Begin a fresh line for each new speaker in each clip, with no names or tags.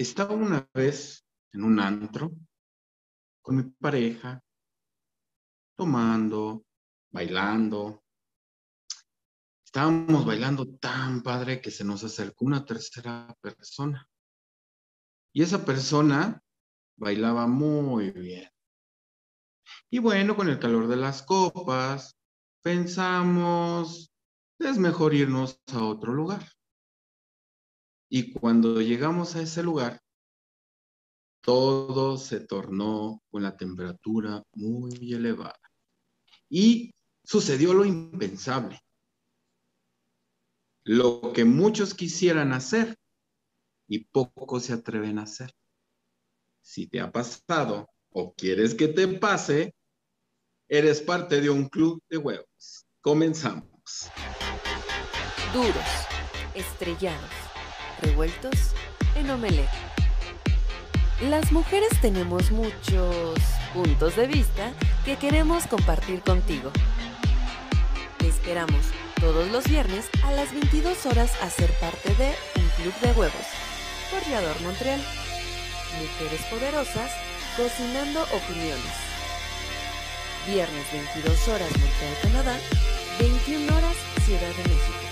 Estaba una vez en un antro con mi pareja, tomando, bailando. Estábamos bailando tan padre que se nos acercó una tercera persona. Y esa persona bailaba muy bien. Y bueno, con el calor de las copas, pensamos, es mejor irnos a otro lugar. Y cuando llegamos a ese lugar, todo se tornó con la temperatura muy elevada. Y sucedió lo impensable. Lo que muchos quisieran hacer y pocos se atreven a hacer. Si te ha pasado o quieres que te pase, eres parte de un club de huevos. Comenzamos.
Duros, estrellados, revueltos en omelette. Las mujeres tenemos muchos puntos de vista que queremos compartir contigo. Te esperamos todos los viernes a las 22 horas a ser parte de Un Club de Huevos por Yador Montreal. Mujeres poderosas cocinando opiniones. Viernes 22 horas Montreal, Canadá, 21 horas Ciudad de México.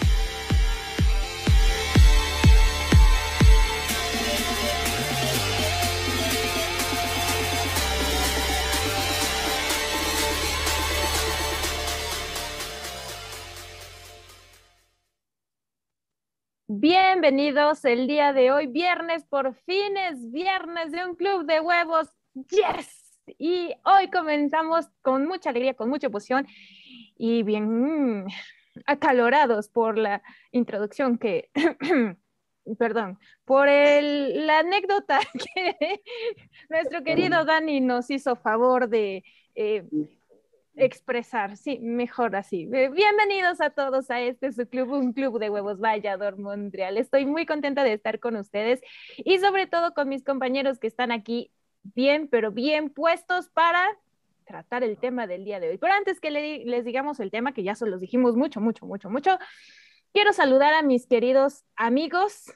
Bienvenidos el día de hoy, viernes, por fin es viernes de un club de huevos. ¡Yes! Y hoy comenzamos con mucha alegría, con mucha emoción y bien mm, acalorados por la introducción que, perdón, por el, la anécdota que nuestro querido Dani nos hizo favor de eh, expresar, sí, mejor así. Eh, Bienvenidos a todos a este su club, un club de huevos Vallador Montreal. Estoy muy contenta de estar con ustedes y sobre todo con mis compañeros que están aquí bien, pero bien puestos para tratar el tema del día de hoy. Pero antes que le- les digamos el tema, que ya se los dijimos mucho, mucho, mucho, mucho, quiero saludar a mis queridos amigos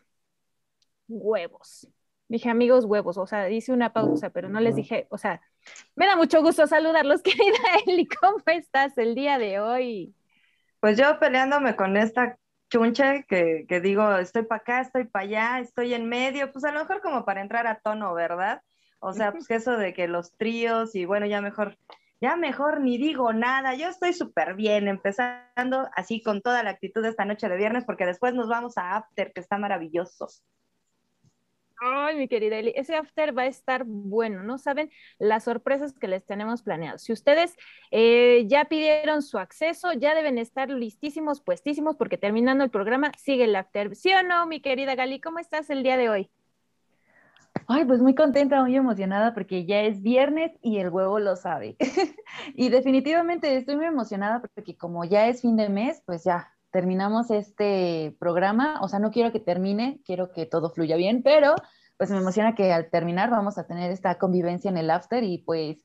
huevos. Dije amigos huevos, o sea, hice una pausa, pero no les dije, o sea, me da mucho gusto saludarlos, querida Eli. ¿Cómo estás el día de hoy?
Pues yo peleándome con esta chunche que, que digo, estoy para acá, estoy para allá, estoy en medio, pues a lo mejor como para entrar a tono, ¿verdad? O sea, pues que eso de que los tríos y bueno, ya mejor, ya mejor ni digo nada, yo estoy súper bien, empezando así con toda la actitud de esta noche de viernes, porque después nos vamos a After, que está maravilloso.
Ay, mi querida Eli, ese after va a estar bueno, ¿no? Saben las sorpresas que les tenemos planeadas. Si ustedes eh, ya pidieron su acceso, ya deben estar listísimos, puestísimos, porque terminando el programa sigue el after. ¿Sí o no, mi querida Gali? ¿Cómo estás el día de hoy?
Ay, pues muy contenta, muy emocionada porque ya es viernes y el huevo lo sabe. y definitivamente estoy muy emocionada porque como ya es fin de mes, pues ya terminamos este programa. O sea, no quiero que termine, quiero que todo fluya bien, pero pues me emociona que al terminar vamos a tener esta convivencia en el after y pues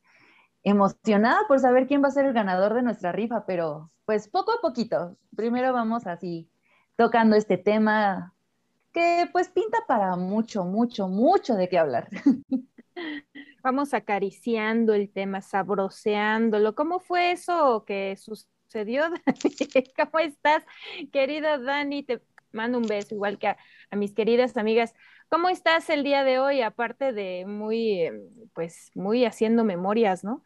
emocionada por saber quién va a ser el ganador de nuestra rifa, pero pues poco a poquito. Primero vamos así tocando este tema que pues pinta para mucho, mucho, mucho de qué hablar.
Vamos acariciando el tema, sabroseándolo. ¿Cómo fue eso que sucedió? Dani? ¿Cómo estás, querido Dani? Te mando un beso, igual que a, mis queridas amigas. ¿Cómo estás el día de hoy? Aparte de muy, eh, pues, muy haciendo memorias, ¿no?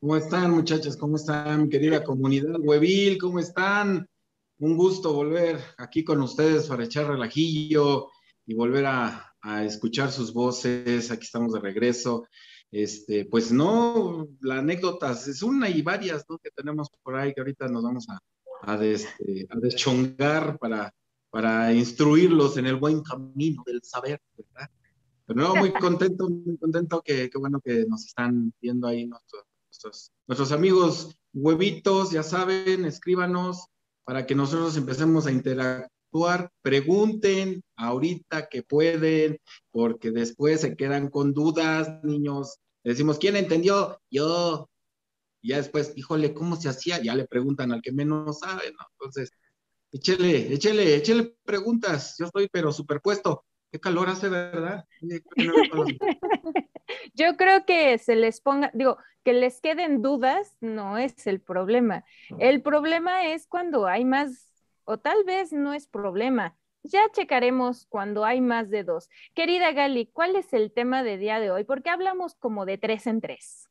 ¿Cómo están, muchachas? ¿Cómo están, querida comunidad huevil? ¿Cómo están? Un gusto volver aquí con ustedes para echar relajillo y volver a escuchar sus voces. Aquí estamos de regreso. Este, pues no, la anécdota es una y varias ¿no? que tenemos por ahí que ahorita nos vamos a, a, este, a deschongar para, para instruirlos en el buen camino del saber, ¿verdad? Pero no, muy contento, muy contento que, bueno que nos están viendo ahí nuestros, nuestros, amigos huevitos, ya saben, escríbanos para que nosotros empecemos a interactuar, pregunten ahorita que pueden, porque después se quedan con dudas, niños. decimos, ¿quién entendió? Yo. Y ya después, híjole, ¿cómo se hacía? Ya le preguntan al que menos sabe, ¿no? Entonces, échele, échele, échele preguntas. Yo estoy pero superpuesto. Qué calor hace, ¿verdad?
Yo creo que se les ponga, digo, que les queden dudas no es el problema. El problema es cuando hay más, o tal vez no es problema. Ya checaremos cuando hay más de dos. Querida Gali, ¿cuál es el tema de día de hoy? Porque hablamos como de tres en tres.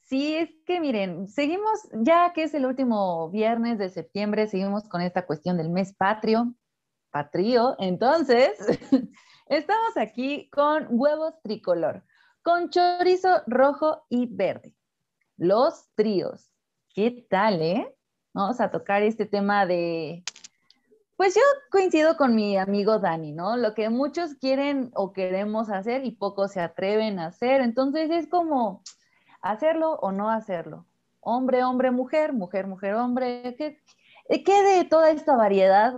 Sí, es que miren, seguimos, ya que es el último viernes de septiembre, seguimos con esta cuestión del mes patrio, patrio. Entonces, estamos aquí con huevos tricolor, con chorizo rojo y verde. Los tríos. ¿Qué tal, eh? Vamos a tocar este tema de... Pues yo coincido con mi amigo Dani, ¿no? Lo que muchos quieren o queremos hacer y pocos se atreven a hacer. Entonces es como hacerlo o no hacerlo. Hombre, hombre, mujer, mujer, mujer, hombre. ¿Qué, qué de toda esta variedad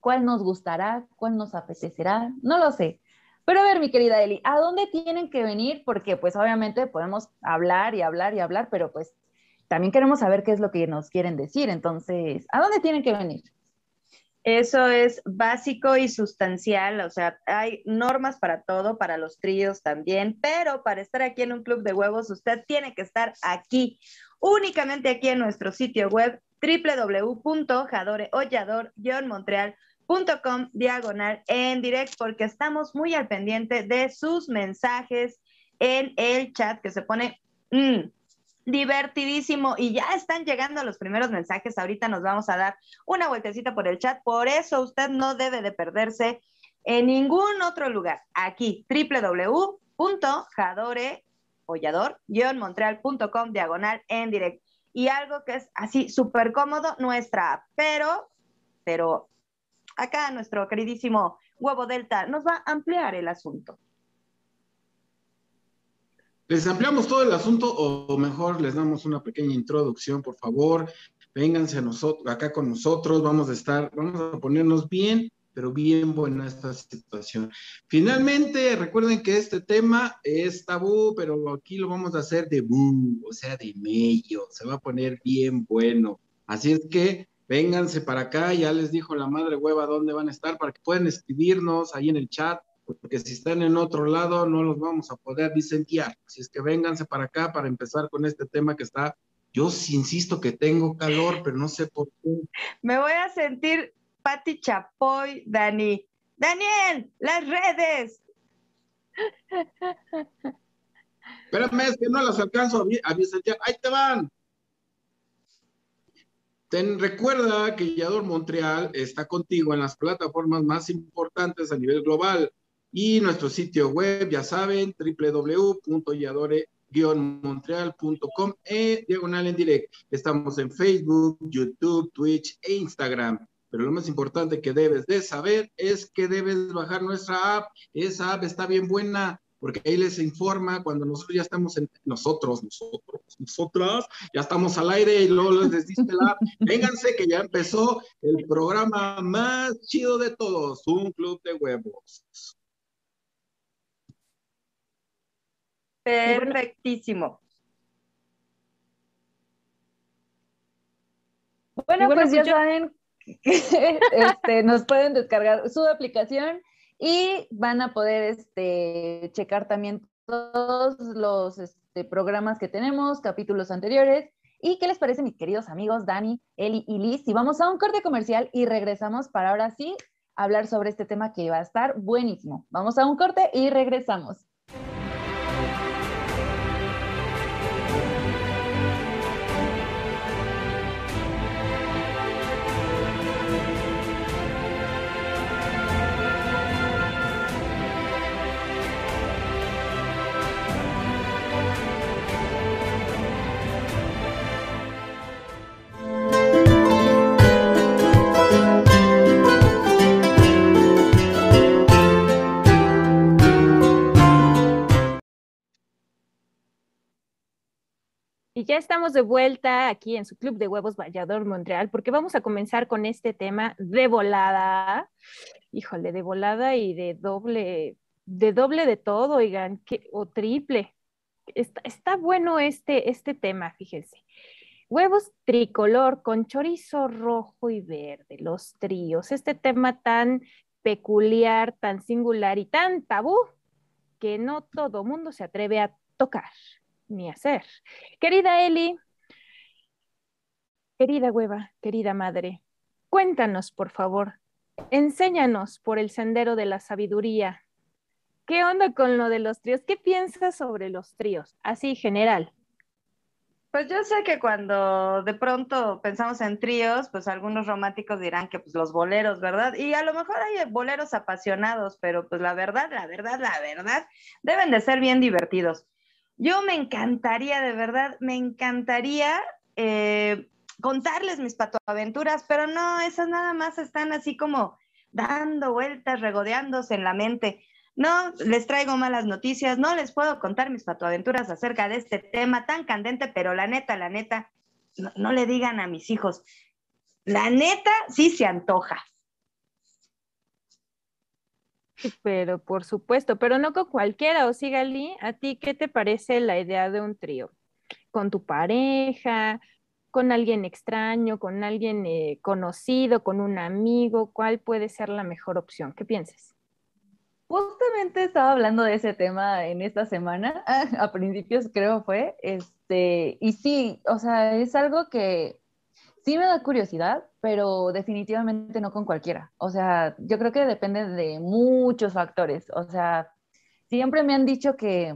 cuál nos gustará, cuál nos apetecerá, no lo sé. Pero a ver, mi querida Eli, ¿a dónde tienen que venir? Porque pues obviamente podemos hablar y hablar y hablar, pero pues también queremos saber qué es lo que nos quieren decir. Entonces, ¿a dónde tienen que venir?
Eso es básico y sustancial, o sea, hay normas para todo, para los tríos también, pero para estar aquí en un club de huevos, usted tiene que estar aquí, únicamente aquí en nuestro sitio web www.jadoreollador-montreal.com com diagonal en direct porque estamos muy al pendiente de sus mensajes en el chat que se pone mm, divertidísimo y ya están llegando los primeros mensajes. Ahorita nos vamos a dar una vueltecita por el chat. Por eso usted no debe de perderse en ningún otro lugar. Aquí, www.jadoreollador-montreal.com diagonal en direct. Y algo que es así súper cómodo, nuestra app. Pero, pero acá nuestro queridísimo Huevo Delta nos va a ampliar el asunto.
Les ampliamos todo el asunto o mejor les damos una pequeña introducción, por favor. Vénganse a nosotros, acá con nosotros, vamos a estar, vamos a ponernos bien, pero bien buena esta situación. Finalmente, recuerden que este tema es tabú, pero aquí lo vamos a hacer de bu, o sea, de medio, se va a poner bien bueno. Así es que vénganse para acá, ya les dijo la madre hueva dónde van a estar para que puedan escribirnos ahí en el chat, porque si están en otro lado no los vamos a poder disentear. Así es que vénganse para acá para empezar con este tema que está, yo insisto que tengo calor, pero no sé por qué.
Me voy a sentir Pati Chapoy, Dani. Daniel, las redes.
Espérame, es que no las alcanzo a, a Ahí te van recuerda que Yador Montreal está contigo en las plataformas más importantes a nivel global y nuestro sitio web, ya saben, www.yadore-montreal.com e diagonal en direct. Estamos en Facebook, YouTube, Twitch e Instagram. Pero lo más importante que debes de saber es que debes bajar nuestra app. Esa app está bien buena porque ahí les informa cuando nosotros ya estamos en, nosotros, nosotros, nosotras, ya estamos al aire y luego les dice la, vénganse que ya empezó el programa más chido de todos, un club de huevos.
Perfectísimo.
Bueno, pues ya saben este, nos pueden descargar su aplicación y van a poder este, checar también todos los este, programas que tenemos, capítulos anteriores. ¿Y qué les parece, mis queridos amigos Dani, Eli y Liz? Si vamos a un corte comercial y regresamos para ahora sí hablar sobre este tema que va a estar buenísimo. Vamos a un corte y regresamos.
Y ya estamos de vuelta aquí en su Club de Huevos Vallador Montreal, porque vamos a comenzar con este tema de volada. Híjole, de volada y de doble, de doble de todo, oigan, o triple. Está, está bueno este, este tema, fíjense. Huevos tricolor con chorizo rojo y verde, los tríos, este tema tan peculiar, tan singular y tan tabú que no todo mundo se atreve a tocar ni hacer. Querida Eli, querida hueva, querida madre, cuéntanos, por favor, enséñanos por el sendero de la sabiduría. ¿Qué onda con lo de los tríos? ¿Qué piensas sobre los tríos? Así, general.
Pues yo sé que cuando de pronto pensamos en tríos, pues algunos románticos dirán que pues los boleros, ¿verdad? Y a lo mejor hay boleros apasionados, pero pues la verdad, la verdad, la verdad, deben de ser bien divertidos. Yo me encantaría, de verdad, me encantaría eh, contarles mis patoaventuras, pero no, esas nada más están así como dando vueltas, regodeándose en la mente. No les traigo malas noticias, no les puedo contar mis patoaventuras acerca de este tema tan candente, pero la neta, la neta, no, no le digan a mis hijos, la neta sí se antoja.
Pero por supuesto, pero no con cualquiera. O sí, Gali, ¿a ti qué te parece la idea de un trío? ¿Con tu pareja? ¿Con alguien extraño? ¿Con alguien eh, conocido? ¿Con un amigo? ¿Cuál puede ser la mejor opción? ¿Qué piensas?
Justamente estaba hablando de ese tema en esta semana, a principios creo fue, este, y sí, o sea, es algo que sí me da curiosidad, pero definitivamente no con cualquiera. O sea, yo creo que depende de muchos factores. O sea, siempre me han dicho que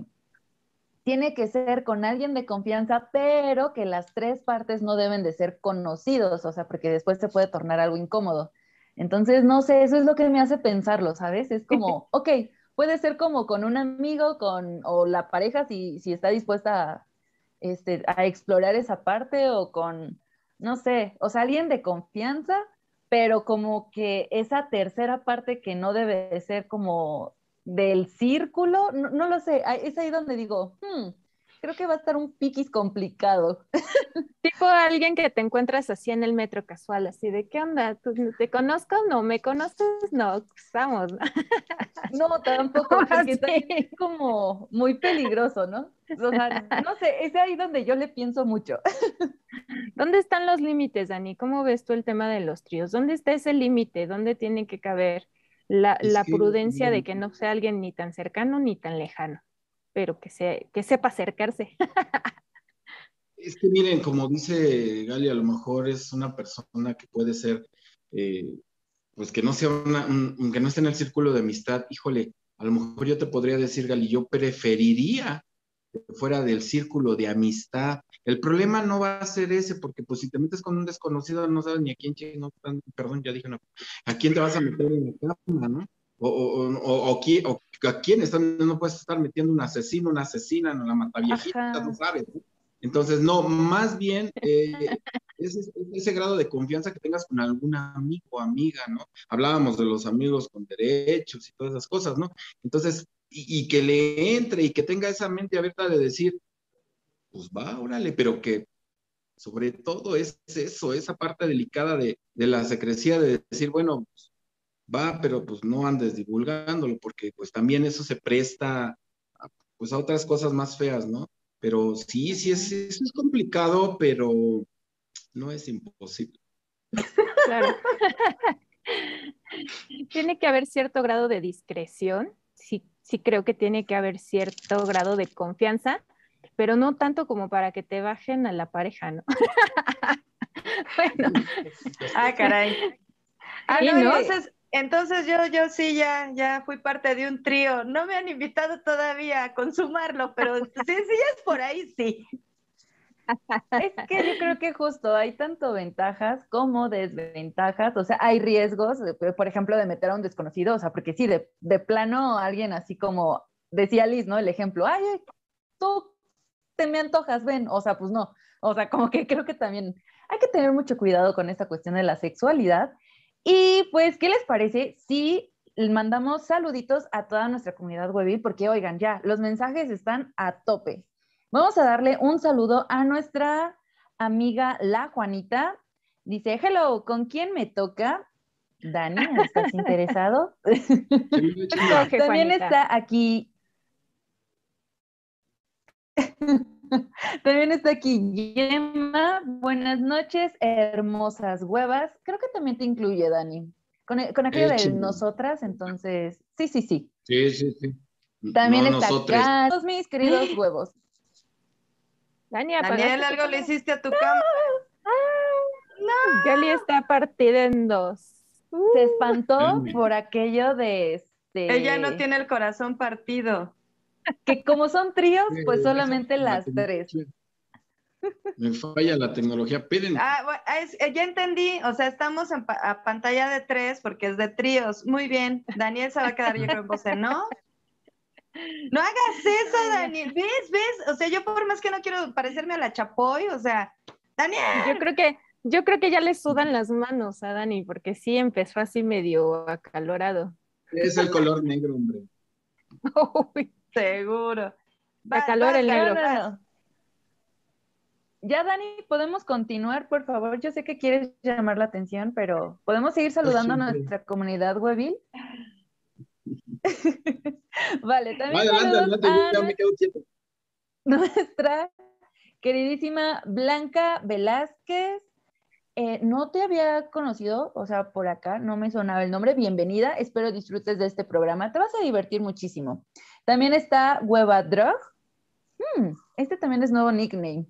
tiene que ser con alguien de confianza, pero que las tres partes no deben de ser conocidos, o sea, porque después se puede tornar algo incómodo. Entonces, no sé, eso es lo que me hace pensarlo, ¿sabes? Es como, ok, puede ser como con un amigo, con, o la pareja, si, si está dispuesta a, este, a explorar esa parte, o con no sé, o sea, alguien de confianza, pero como que esa tercera parte que no debe de ser como del círculo, no, lo sé, es ahí donde digo, hmm, creo que va a estar un piquis complicado.
Tipo alguien que te encuentras así en el metro casual, así de, ¿qué onda? ¿Te conozco? No, ¿me conoces? No, estamos.
No, tampoco, porque es como muy peligroso, ¿no? O sea, no sé, es ahí donde yo le pienso mucho.
¿Dónde están los límites, Dani? ¿Cómo ves tú el tema de los tríos? ¿Dónde está ese límite? ¿Dónde tiene que caber la, prudencia de que no sea alguien ni tan cercano ni tan lejano? Pero que, se, que sepa acercarse.
Es que miren, como dice Gali, a lo mejor es una persona que puede ser, eh, pues que no sea una, que no esté en el círculo de amistad, híjole, a lo mejor yo te podría decir, Gali, yo preferiría que fuera del círculo de amistad. El problema no va a ser ese, porque pues si te metes con un desconocido, no sabes ni a quién, no, perdón, ya dije, a quién te vas a meter en la cama, ¿no? O, o, o, o, a quién no puedes estar metiendo un asesino, una asesina en la mataviejita, no sabes. Entonces, no, más bien eh, ese, ese, grado de confianza que tengas con algún amigo o amiga, ¿no? Hablábamos de los amigos con derechos y todas esas cosas, ¿no? Entonces, y, que le entre y que tenga esa mente abierta de decir, pues va, órale, pero que sobre todo es eso, esa parte delicada de, de la secrecía de decir, bueno, pues, va, pero pues no andes divulgándolo, porque pues también eso se presta a, pues a otras cosas más feas, ¿no? Pero sí, sí es, es complicado, pero no es imposible.
Claro. tiene que haber cierto grado de discreción, sí, sí creo que tiene que haber cierto grado de confianza, pero no tanto como para que te bajen a la pareja, ¿no?
bueno. Ah, caray. Ah, no, entonces, entonces yo, yo sí ya, ya fui parte de un trío. No me han invitado todavía a consumarlo, pero sí, sí es por ahí, sí.
Es que yo creo que justo hay tanto ventajas como desventajas, o sea, hay riesgos, por ejemplo, de meter a un desconocido, o sea, porque sí, de, de plano alguien así como decía Liz, ¿no? El ejemplo, ay, tú te me antojas, ven, o sea, pues no, o sea, como que creo que también hay que tener mucho cuidado con esta cuestión de la sexualidad y pues, ¿qué les parece si mandamos saluditos a toda nuestra comunidad web? Porque, oigan, ya, los mensajes están a tope. Vamos a darle un saludo a nuestra amiga La Juanita. Dice, hello, ¿con quién me toca? Dani, ¿estás interesado? También está aquí. También está aquí Gemma. Buenas noches, hermosas huevas. Creo que también te incluye, Dani. Con, con aquello de nosotras, entonces, sí, sí, sí.
Sí, sí, sí.
También está acá, todos mis queridos huevos.
Daniel,
algo le hiciste a tu cama.
No. Gali está partida en dos.
Se espantó por aquello de este.
Ella no tiene el corazón partido.
Que como son tríos, pues solamente las tres.
Me falla la tecnología. Piden.
Ah, eh, ya entendí. O sea, estamos a pantalla de tres porque es de tríos. Muy bien. Daniel se va a quedar yo creo en ¿no? No hagas eso, Daniel. ¿Ves? ¿Ves? O sea, yo por más que no quiero parecerme a la Chapoy, o sea, Daniel.
Yo creo que, yo creo que ya le sudan las manos a Dani, porque sí empezó así medio acalorado.
Es el color negro, hombre.
Uy, seguro.
Va, calor el negro.
Ya, Dani, podemos continuar, por favor. Yo sé que quieres llamar la atención, pero ¿podemos seguir saludando a nuestra comunidad webil? vale, también nuestra queridísima Blanca Velázquez. Eh, no te había conocido, o sea, por acá no me sonaba el nombre. Bienvenida, espero disfrutes de este programa. Te vas a divertir muchísimo. También está Hueva Drug. Hmm, este también es nuevo nickname.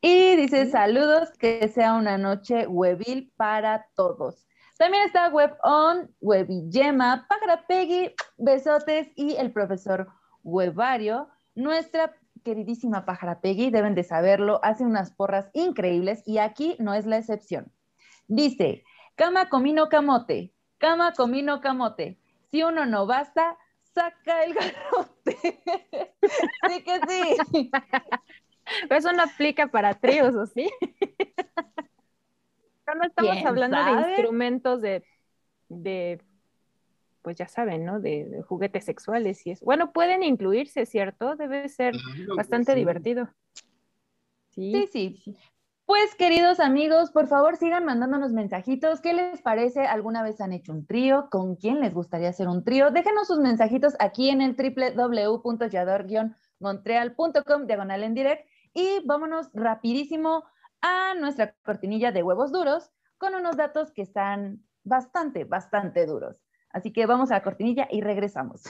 Y dice, saludos, que sea una noche huevil para todos. También está Web On, Webillema, Pájara Peggy, Besotes y el profesor Webario. Nuestra queridísima Pájara Peggy, deben de saberlo, hace unas porras increíbles y aquí no es la excepción. Dice, cama comino camote, cama comino camote. Si uno no basta, saca el garrote. sí que sí.
Eso no aplica para tríos, ¿o sí? no estamos hablando de instrumentos de, pues ya saben, ¿no? De, juguetes sexuales y eso. Bueno, pueden incluirse, ¿cierto? Debe ser bastante divertido.
Sí. sí, sí. Pues queridos amigos, por favor sigan mandándonos mensajitos. ¿Qué les parece? ¿Alguna vez han hecho un trío? ¿Con quién les gustaría hacer un trío? Déjenos sus mensajitos aquí en el www.yador-montreal.com diagonal en direct y vámonos rapidísimo a nuestra cortinilla de huevos duros con unos datos que están bastante, bastante duros. Así que vamos a la cortinilla y regresamos.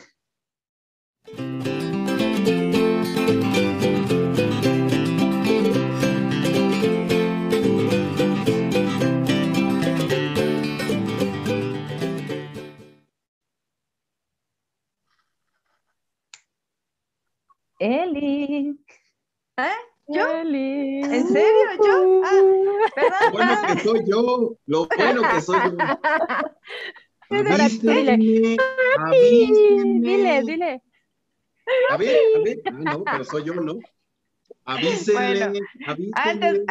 Eli.
¿Eh? ¿Yo? ¿En serio? ¿Yo? Ah,
perdón. Lo bueno que soy yo. Lo bueno que soy yo.
Avísenme, Dile, dile.
A ver, a ver. Ah, no, pero soy yo, ¿no? Avísenme, avísenme.
Antes,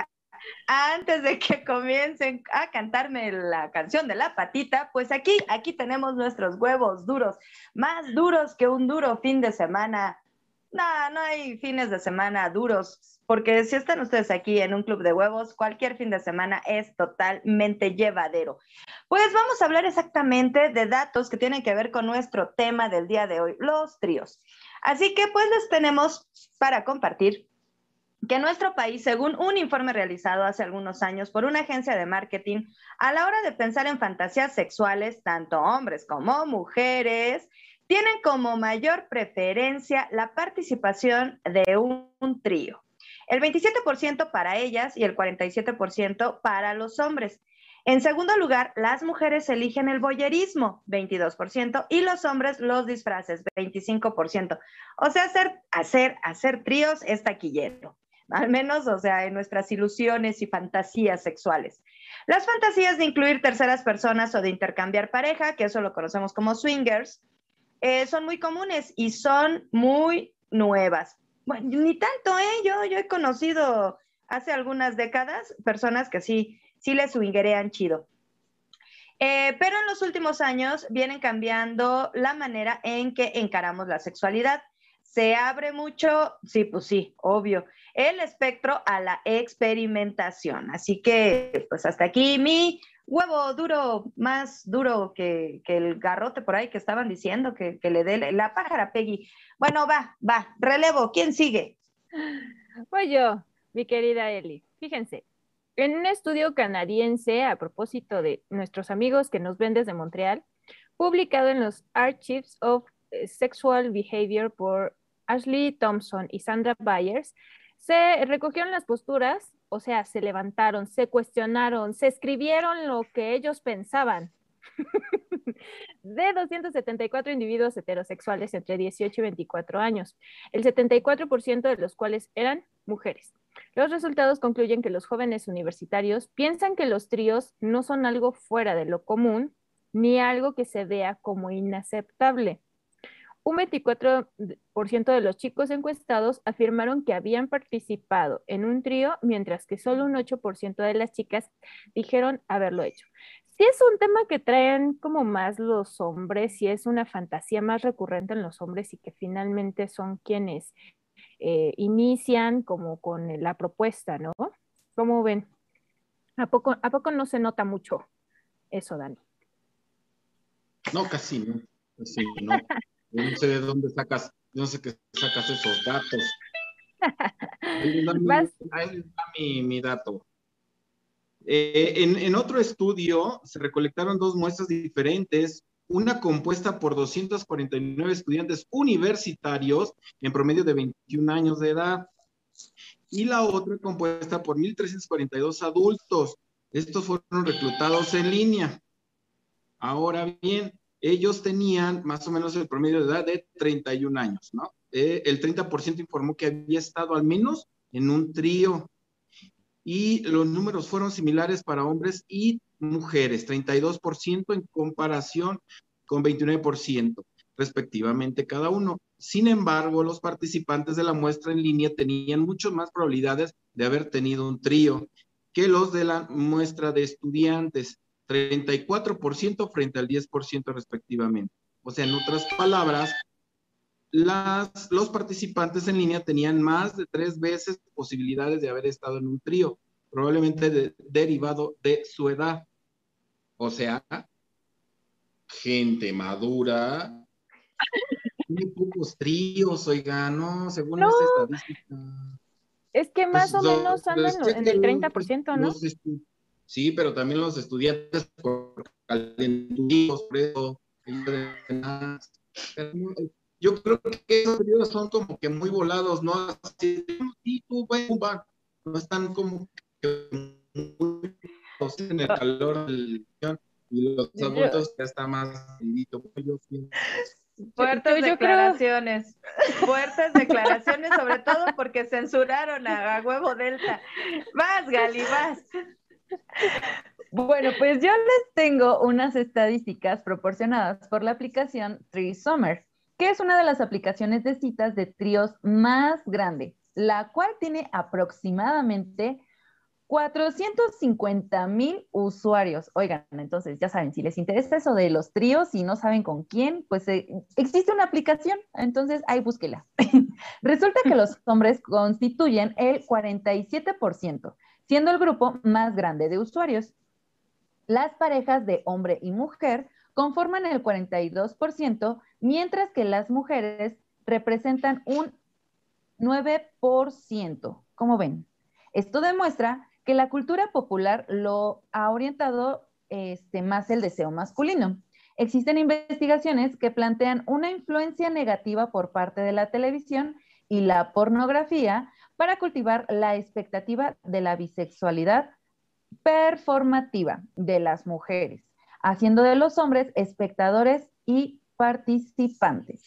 antes de que comiencen a cantarme la canción de la patita, pues aquí, aquí tenemos nuestros huevos duros, más duros que un duro fin de semana no, no hay fines de semana duros, porque si están ustedes aquí en un club de huevos, cualquier fin de semana es totalmente llevadero. Pues vamos a hablar exactamente de datos que tienen que ver con nuestro tema del día de hoy, los tríos. Así que pues les tenemos para compartir que nuestro país, según un informe realizado hace algunos años por una agencia de marketing, a la hora de pensar en fantasías sexuales, tanto hombres como mujeres, tienen como mayor preferencia la participación de un, trío. El 27% para ellas y el 47% para los hombres. En segundo lugar, las mujeres eligen el boyerismo, 22%, y los hombres los disfraces, 25%. O sea, hacer, hacer, hacer tríos es taquillero, al menos, o sea, en nuestras ilusiones y fantasías sexuales. Las fantasías de incluir terceras personas o de intercambiar pareja, que eso lo conocemos como swingers, eh, son muy comunes y son muy nuevas. Bueno, ni tanto, ¿eh? Yo, yo he conocido hace algunas décadas personas que sí, sí les swingerean chido. Eh, pero en los últimos años vienen cambiando la manera en que encaramos la sexualidad. se abre mucho, sí, pues sí, obvio, el espectro a la experimentación. Así que, pues hasta aquí mi huevo duro, más duro que, el garrote por ahí que estaban diciendo, que, le dé la pájara Peggy. Bueno, va, va, relevo, ¿quién sigue?
Voy yo, mi querida Eli. Fíjense, en un estudio canadiense a propósito de nuestros amigos que nos ven desde Montreal, publicado en los Archives of Sexual Behavior por Ashley Thompson y Sandra Byers, se recogieron las posturas, o sea, se levantaron, se cuestionaron, se escribieron lo que ellos pensaban de 274 individuos heterosexuales entre 18 y 24 años, el 74% de los cuales eran mujeres. Los resultados concluyen que los jóvenes universitarios piensan que los tríos no son algo fuera de lo común ni algo que se vea como inaceptable. Un 24% de los chicos encuestados afirmaron que habían participado en un trío, mientras que solo un 8% de las chicas dijeron haberlo hecho. Si es un tema que traen como más los hombres, si es una fantasía más recurrente en los hombres y que finalmente son quienes eh, inician como con la propuesta, ¿no? ¿Cómo ven? ¿A poco, ¿A poco no se nota mucho eso, Dani?
No, casi no. Casi no. Yo no sé de dónde sacas, no sé qué sacas esos datos. Ahí está mi, dato. Eh, en, en, otro estudio se recolectaron dos muestras diferentes, una compuesta por 249 estudiantes universitarios en promedio de 21 años de edad y la otra compuesta por 1.342 adultos. Estos fueron reclutados en línea. Ahora bien, ellos tenían más o menos el promedio de edad de 31 años, ¿no? Eh, el 30% informó que había estado al menos en un trío y los números fueron similares para hombres y mujeres, 32% en comparación con 29% respectivamente cada uno. Sin embargo, los participantes de la muestra en línea tenían mucho más probabilidades de haber tenido un trío que los de la muestra de estudiantes. 34% frente al 10% respectivamente. O sea, en otras palabras, las, los participantes en línea tenían más de tres veces posibilidades de haber estado en un trío, probablemente derivado de su edad. O sea, gente madura, muy pocos tríos, oigan, ¿no? Según esta estadística.
Es que más pues o menos andan en el 30%, ¿no?
Sí, pero también los estudiantes por calenturismos, por eso. Yo creo que esos periodos son como que muy volados, ¿no? Sí, tú, va, no están como que muy en el calor del y los adultos ya está más
Fuertes declaraciones, fuertes declaraciones, sobre todo porque censuraron a, Huevo Delta. Más, Gali, más.
Bueno, pues yo les tengo unas estadísticas proporcionadas por la aplicación Tree Summer, que es una de las aplicaciones de citas de tríos más grande, la cual tiene aproximadamente 450 mil usuarios. Oigan, entonces ya saben, si les interesa eso de los tríos y no saben con quién, pues eh, existe una aplicación, entonces ahí búsquela. Resulta que los hombres constituyen el 47%, siendo el grupo más grande de usuarios. Las parejas de hombre y mujer conforman el 42%, mientras que las mujeres representan un 9%. ¿Cómo ven? Esto demuestra que la cultura popular lo ha orientado este, más el deseo masculino. Existen investigaciones que plantean una influencia negativa por parte de la televisión y la pornografía para cultivar la expectativa de la bisexualidad performativa de las mujeres, haciendo de los hombres espectadores y participantes.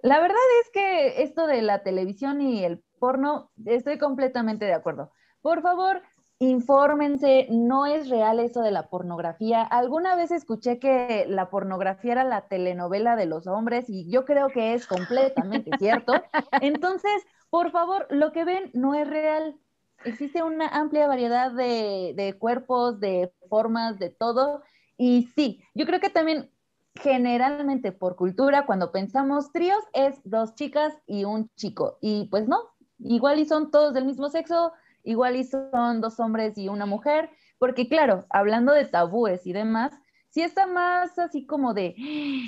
La verdad es que esto de la televisión y el porno, estoy completamente de acuerdo. Por favor, infórmense, no es real eso de la pornografía. Alguna vez escuché que la pornografía era la telenovela de los hombres y yo creo que es completamente cierto. Entonces, por favor, lo que ven no es real. Existe una amplia variedad de, cuerpos, de formas, de todo. Y sí, yo creo que también generalmente por cultura, cuando pensamos tríos, es dos chicas y un chico. Y pues no, igual y son todos del mismo sexo, igual y son dos hombres y una mujer, porque claro, hablando de tabúes y demás, si está más así como de,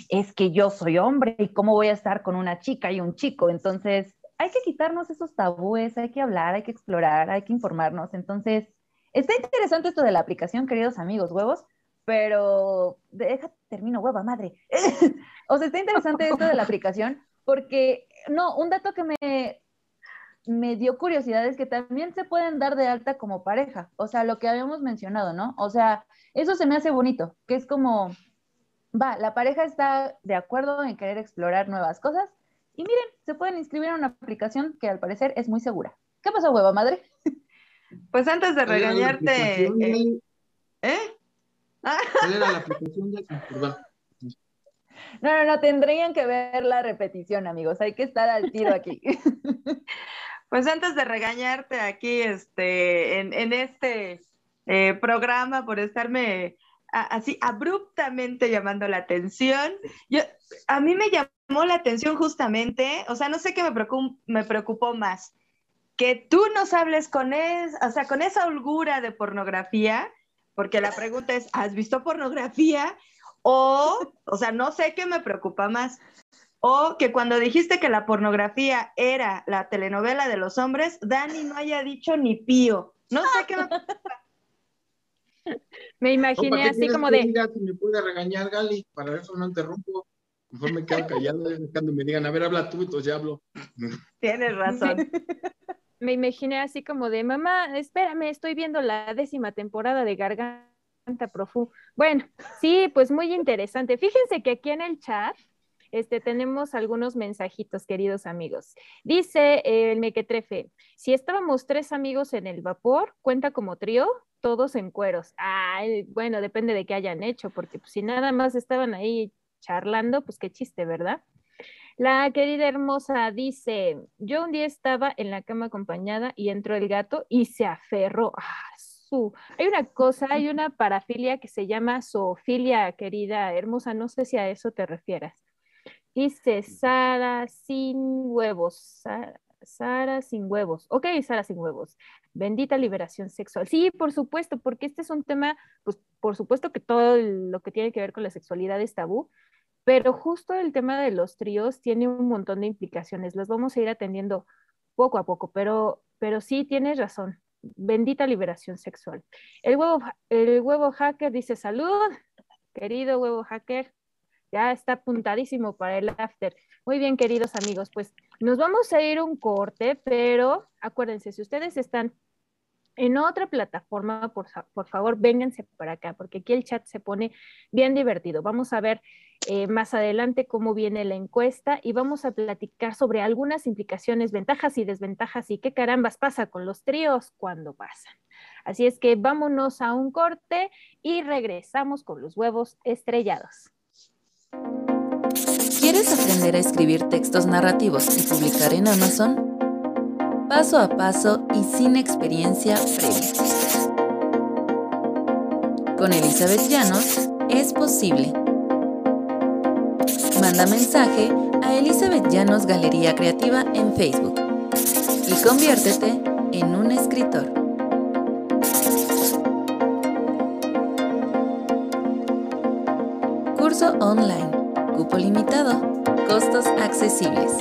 es que yo soy hombre y cómo voy a estar con una chica y un chico. Entonces, hay que quitarnos esos tabúes, hay que hablar, hay que explorar, hay que informarnos. Entonces, está interesante esto de la aplicación, queridos amigos, huevos, pero deja, termino, hueva, madre. o sea, está interesante esto de la aplicación porque, no, un dato que me, me dio curiosidad es que también se pueden dar de alta como pareja, o sea, lo que habíamos mencionado, ¿no? O sea, eso se me hace bonito, que es como, va, la pareja está de acuerdo en querer explorar nuevas cosas y miren, se pueden inscribir en una aplicación que al parecer es muy segura. ¿Qué pasó, hueva madre?
Pues antes de regañarte, ¿eh? ¿eh?
¿Cuál era la aplicación de Perdón.
No, no, no, tendrían que ver la repetición, amigos. Hay que estar al tiro aquí.
Pues antes de regañarte aquí, este, en, este eh, programa por estarme así abruptamente llamando la atención, yo, a mí me llamó la atención justamente, o sea, no sé qué me, me preocupó más, que tú nos hables con, es, o sea, con esa holgura de pornografía, porque la pregunta es, ¿has visto pornografía? O, o sea, no sé qué me preocupa más. O que cuando dijiste que la pornografía era la telenovela de los hombres, Dani no haya dicho ni pío. No sé qué me
Me imaginé así como de.
Si me puede regañar, Gali, para eso no interrumpo. Mejor me quedo callado cuando me digan, a ver, habla tú, entonces ya hablo.
Tienes razón.
Me imaginé así como de, mamá, espérame, estoy viendo la décima temporada de Garganta Profu. Bueno, sí, pues muy interesante. Fíjense que aquí en el chat este, tenemos algunos mensajitos, queridos amigos. Dice el mequetrefe, si estábamos tres amigos en el vapor, ¿cuenta como trío? Todos en cueros. Ay, bueno, depende de qué hayan hecho, porque pues, si nada más estaban ahí charlando, pues qué chiste, ¿verdad? La querida hermosa dice, yo un día estaba en la cama acompañada y entró el gato y se aferró. Ah, su... Hay una cosa, hay una parafilia que se llama zoofilia, querida hermosa, no sé si a eso te refieras. Dice Sara sin huevos. Sara, sin huevos. Ok, Sara sin huevos. Bendita liberación sexual. Sí, por supuesto, porque este es un tema, pues por supuesto que todo lo que tiene que ver con la sexualidad es tabú, pero justo el tema de los tríos tiene un montón de implicaciones. Las vamos a ir atendiendo poco a poco, pero, pero sí tienes razón. Bendita liberación sexual. El huevo, el huevo hacker dice salud, querido huevo hacker ya está apuntadísimo para el after. Muy bien, queridos amigos, pues nos vamos a ir un corte, pero acuérdense, si ustedes están en otra plataforma, por, favor, vénganse para acá, porque aquí el chat se pone bien divertido. Vamos a ver eh, más adelante cómo viene la encuesta y vamos a platicar sobre algunas implicaciones, ventajas y desventajas y qué carambas pasa con los tríos cuando pasan. Así es que vámonos a un corte y regresamos con los huevos estrellados.
¿Quieres aprender a escribir textos narrativos y publicar en Amazon? Paso a paso y sin experiencia previa. Con Elizabeth Llanos es posible. Manda mensaje a Elizabeth Llanos Galería Creativa en Facebook y conviértete en un escritor. Curso online. Cupo limitado. Costos accesibles.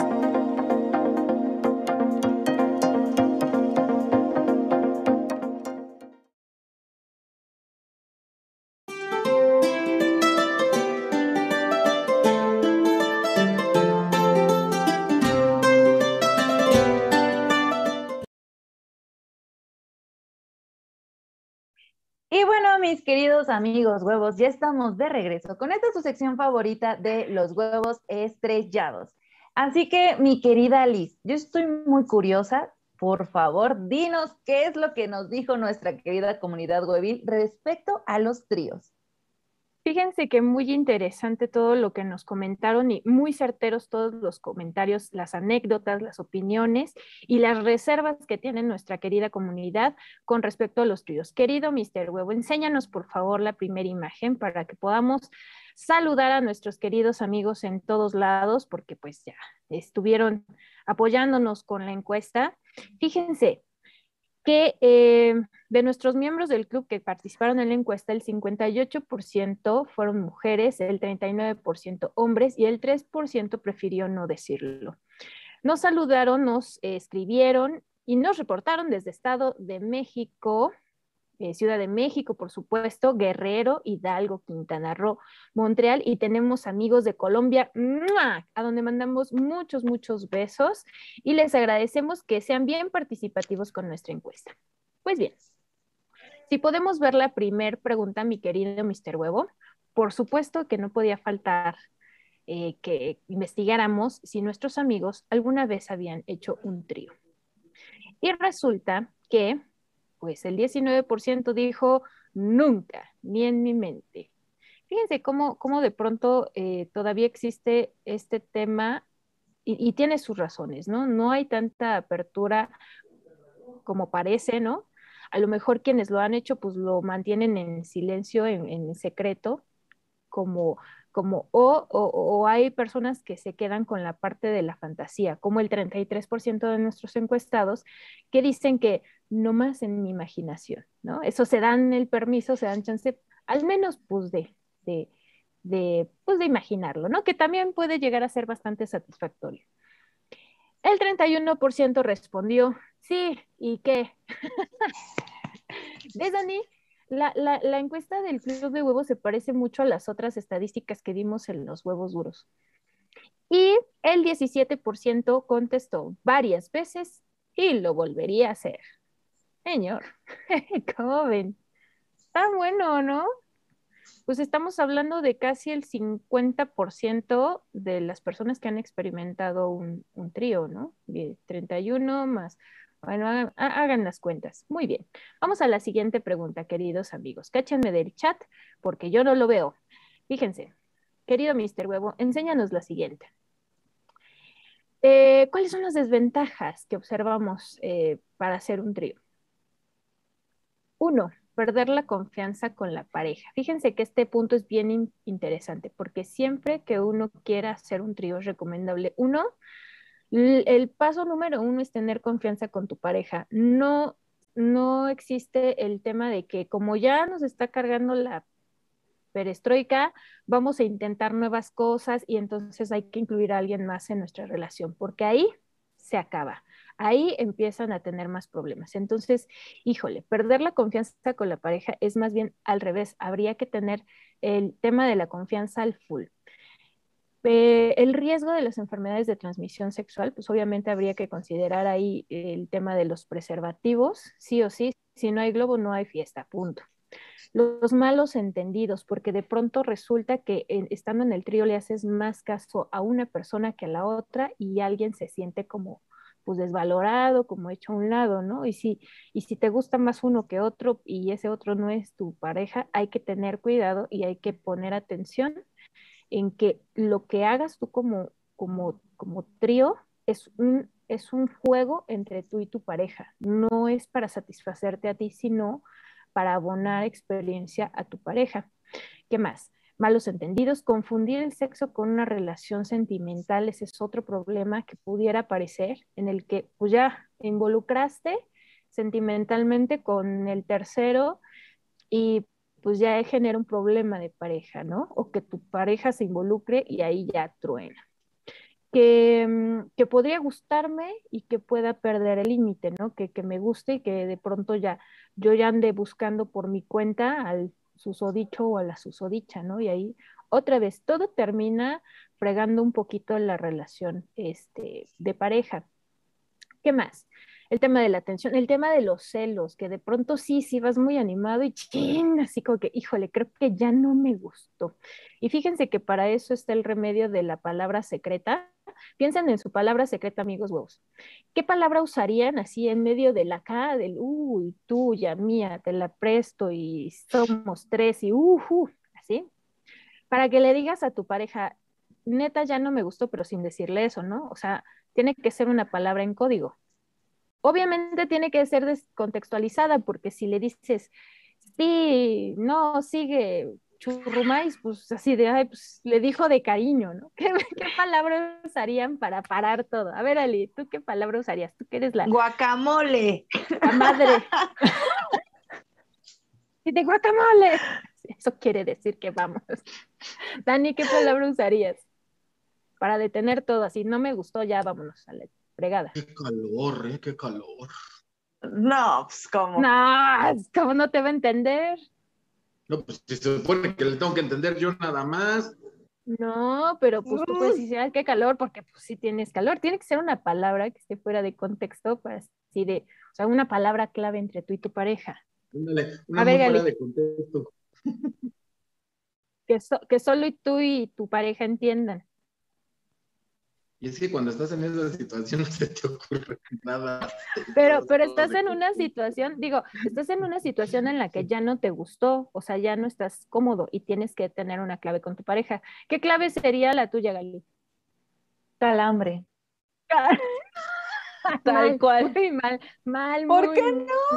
Amigos huevos, ya estamos de regreso con esta su sección favorita de los huevos estrellados. Así que, mi querida Liz, yo estoy muy curiosa. Por favor, dinos qué es lo que nos dijo nuestra querida comunidad huevil respecto a los tríos.
Fíjense que muy interesante todo lo que nos comentaron y muy certeros todos los comentarios, las anécdotas, las opiniones y las reservas que tiene nuestra querida comunidad con respecto a los tríos. Querido Mr. Huevo, enséñanos por favor la primera imagen para que podamos saludar a nuestros queridos amigos en todos lados porque pues ya estuvieron apoyándonos con la encuesta. Fíjense, que eh, de nuestros miembros del club que participaron en la encuesta, el 58% fueron mujeres, el 39% hombres y el 3% prefirió no decirlo. Nos saludaron, nos escribieron y nos reportaron desde Estado de México, eh, Ciudad de México, por supuesto, Guerrero, Hidalgo, Quintana Roo, Montreal y tenemos amigos de Colombia, a donde mandamos muchos, muchos besos y les agradecemos que sean bien participativos con nuestra encuesta. Pues bien, si podemos ver la primer pregunta, mi querido Mr. Huevo, por supuesto que no podía faltar eh, que investigáramos si nuestros amigos alguna vez habían hecho un trío. Y resulta que pues el 19% dijo nunca, ni en mi mente. Fíjense cómo, cómo de pronto eh, todavía existe este tema y, tiene sus razones, ¿no? No hay tanta apertura como parece, ¿no? A lo mejor quienes lo han hecho, pues lo mantienen en silencio, en, en secreto, como como o, o, hay personas que se quedan con la parte de la fantasía, como el 33% de nuestros encuestados, que dicen que no más en mi imaginación, ¿no? Eso se dan el permiso, se dan chance, al menos pues de, de, de, pues de imaginarlo, ¿no? Que también puede llegar a ser bastante satisfactorio. El 31% respondió, sí, ¿y qué? ¿Ves, Dani? La, la, encuesta del club de huevos se parece mucho a las otras estadísticas que dimos en los huevos duros. Y el 17% contestó varias veces y lo volvería a hacer. Señor, ¿cómo ven? Está bueno, ¿no? Pues estamos hablando de casi el 50% de las personas que han experimentado un, trío, ¿no? 31 más bueno, hagan, las cuentas. Muy bien. Vamos a la siguiente pregunta, queridos amigos. Cáchenme del chat porque yo no lo veo. Fíjense, querido Mr. Huevo, enséñanos la siguiente. Eh, ¿Cuáles son las desventajas que observamos eh, para hacer un trío? Uno, perder la confianza con la pareja. Fíjense que este punto es bien interesante porque siempre que uno quiera hacer un trío es recomendable, uno, el paso número uno es tener confianza con tu pareja. No, no existe el tema de que como ya nos está cargando la perestroika, vamos a intentar nuevas cosas y entonces hay que incluir a alguien más en nuestra relación, porque ahí se acaba. Ahí empiezan a tener más problemas. Entonces, híjole, perder la confianza con la pareja es más bien al revés. Habría que tener el tema de la confianza al full. Eh, el riesgo de las enfermedades de transmisión sexual, pues obviamente habría que considerar ahí el tema de los preservativos, sí o sí, si no hay globo no hay fiesta, punto. Los malos entendidos, porque de pronto resulta que estando en el trío le haces más caso a una persona que a la otra y alguien se siente como pues desvalorado, como hecho a un lado, ¿no? Y si, y si te gusta más uno que otro y ese otro no es tu pareja, hay que tener cuidado y hay que poner atención en que lo que hagas tú como, como, como trío es un, es un juego entre tú y tu pareja. No es para satisfacerte a ti, sino para abonar experiencia a tu pareja. ¿Qué más? Malos entendidos, confundir el sexo con una relación sentimental, ese es otro problema que pudiera aparecer en el que pues ya involucraste sentimentalmente con el tercero y pues ya genera un problema de pareja, ¿no? O que tu pareja se involucre y ahí ya truena. Que, mm, que podría gustarme y que pueda perder el límite, ¿no? Que, que me guste y que de pronto ya yo ya ande buscando por mi cuenta al susodicho o a la susodicha, ¿no? Y ahí otra vez todo termina fregando un poquito la relación este, de pareja. ¿Qué más? El tema de la atención, el tema de los celos, que de pronto sí, sí vas muy animado y ching, así como que, híjole, creo que ya no me gustó. Y fíjense que para eso está el remedio de la palabra secreta. Piensen en su palabra secreta, amigos huevos. ¿Qué palabra usarían así en medio de la acá, del uy, tuya, mía, te la presto y somos tres y uh, así? para que le digas a tu pareja, neta ya no me gustó, pero sin decirle eso, ¿no? O sea, tiene que ser una palabra en código. Obviamente tiene que ser descontextualizada, porque si le dices, sí, no, sigue, churrumais, pues así de, ay, pues le dijo de cariño, ¿no? ¿Qué, ¿Qué, palabra usarían para parar todo? A ver, Ali, ¿tú qué palabra usarías? Tú que eres la...
Guacamole.
La madre. y de guacamole. Eso quiere decir que vamos. Dani, ¿qué palabra usarías? Para detener todo así, no me gustó, ya vámonos a la fregada.
Qué calor, ¿eh? Qué calor.
No, pues como.
No, ¿cómo no te va a entender?
No, pues si se supone que le tengo que entender yo nada más.
No, pero pues tú puedes decir, qué calor, porque pues sí tienes calor. Tiene que ser una palabra que esté fuera de contexto, para así de, o sea, una palabra clave entre tú y tu pareja.
Ándale, una
A ver, Gali.
de contexto.
Que, so- que solo y tú y tu pareja entiendan.
Y es que cuando estás en esa situación no se te ocurre nada.
Pero,
Todo-
pero estás en una situación, digo, estás en una situación en la que ya no te gustó, o sea, ya no estás cómodo y tienes que tener una clave con tu pareja. ¿Qué clave sería la tuya, Gali?
Calambre.
Mal,
Tal cual.
Muy mal, mal,
¿Por
muy
qué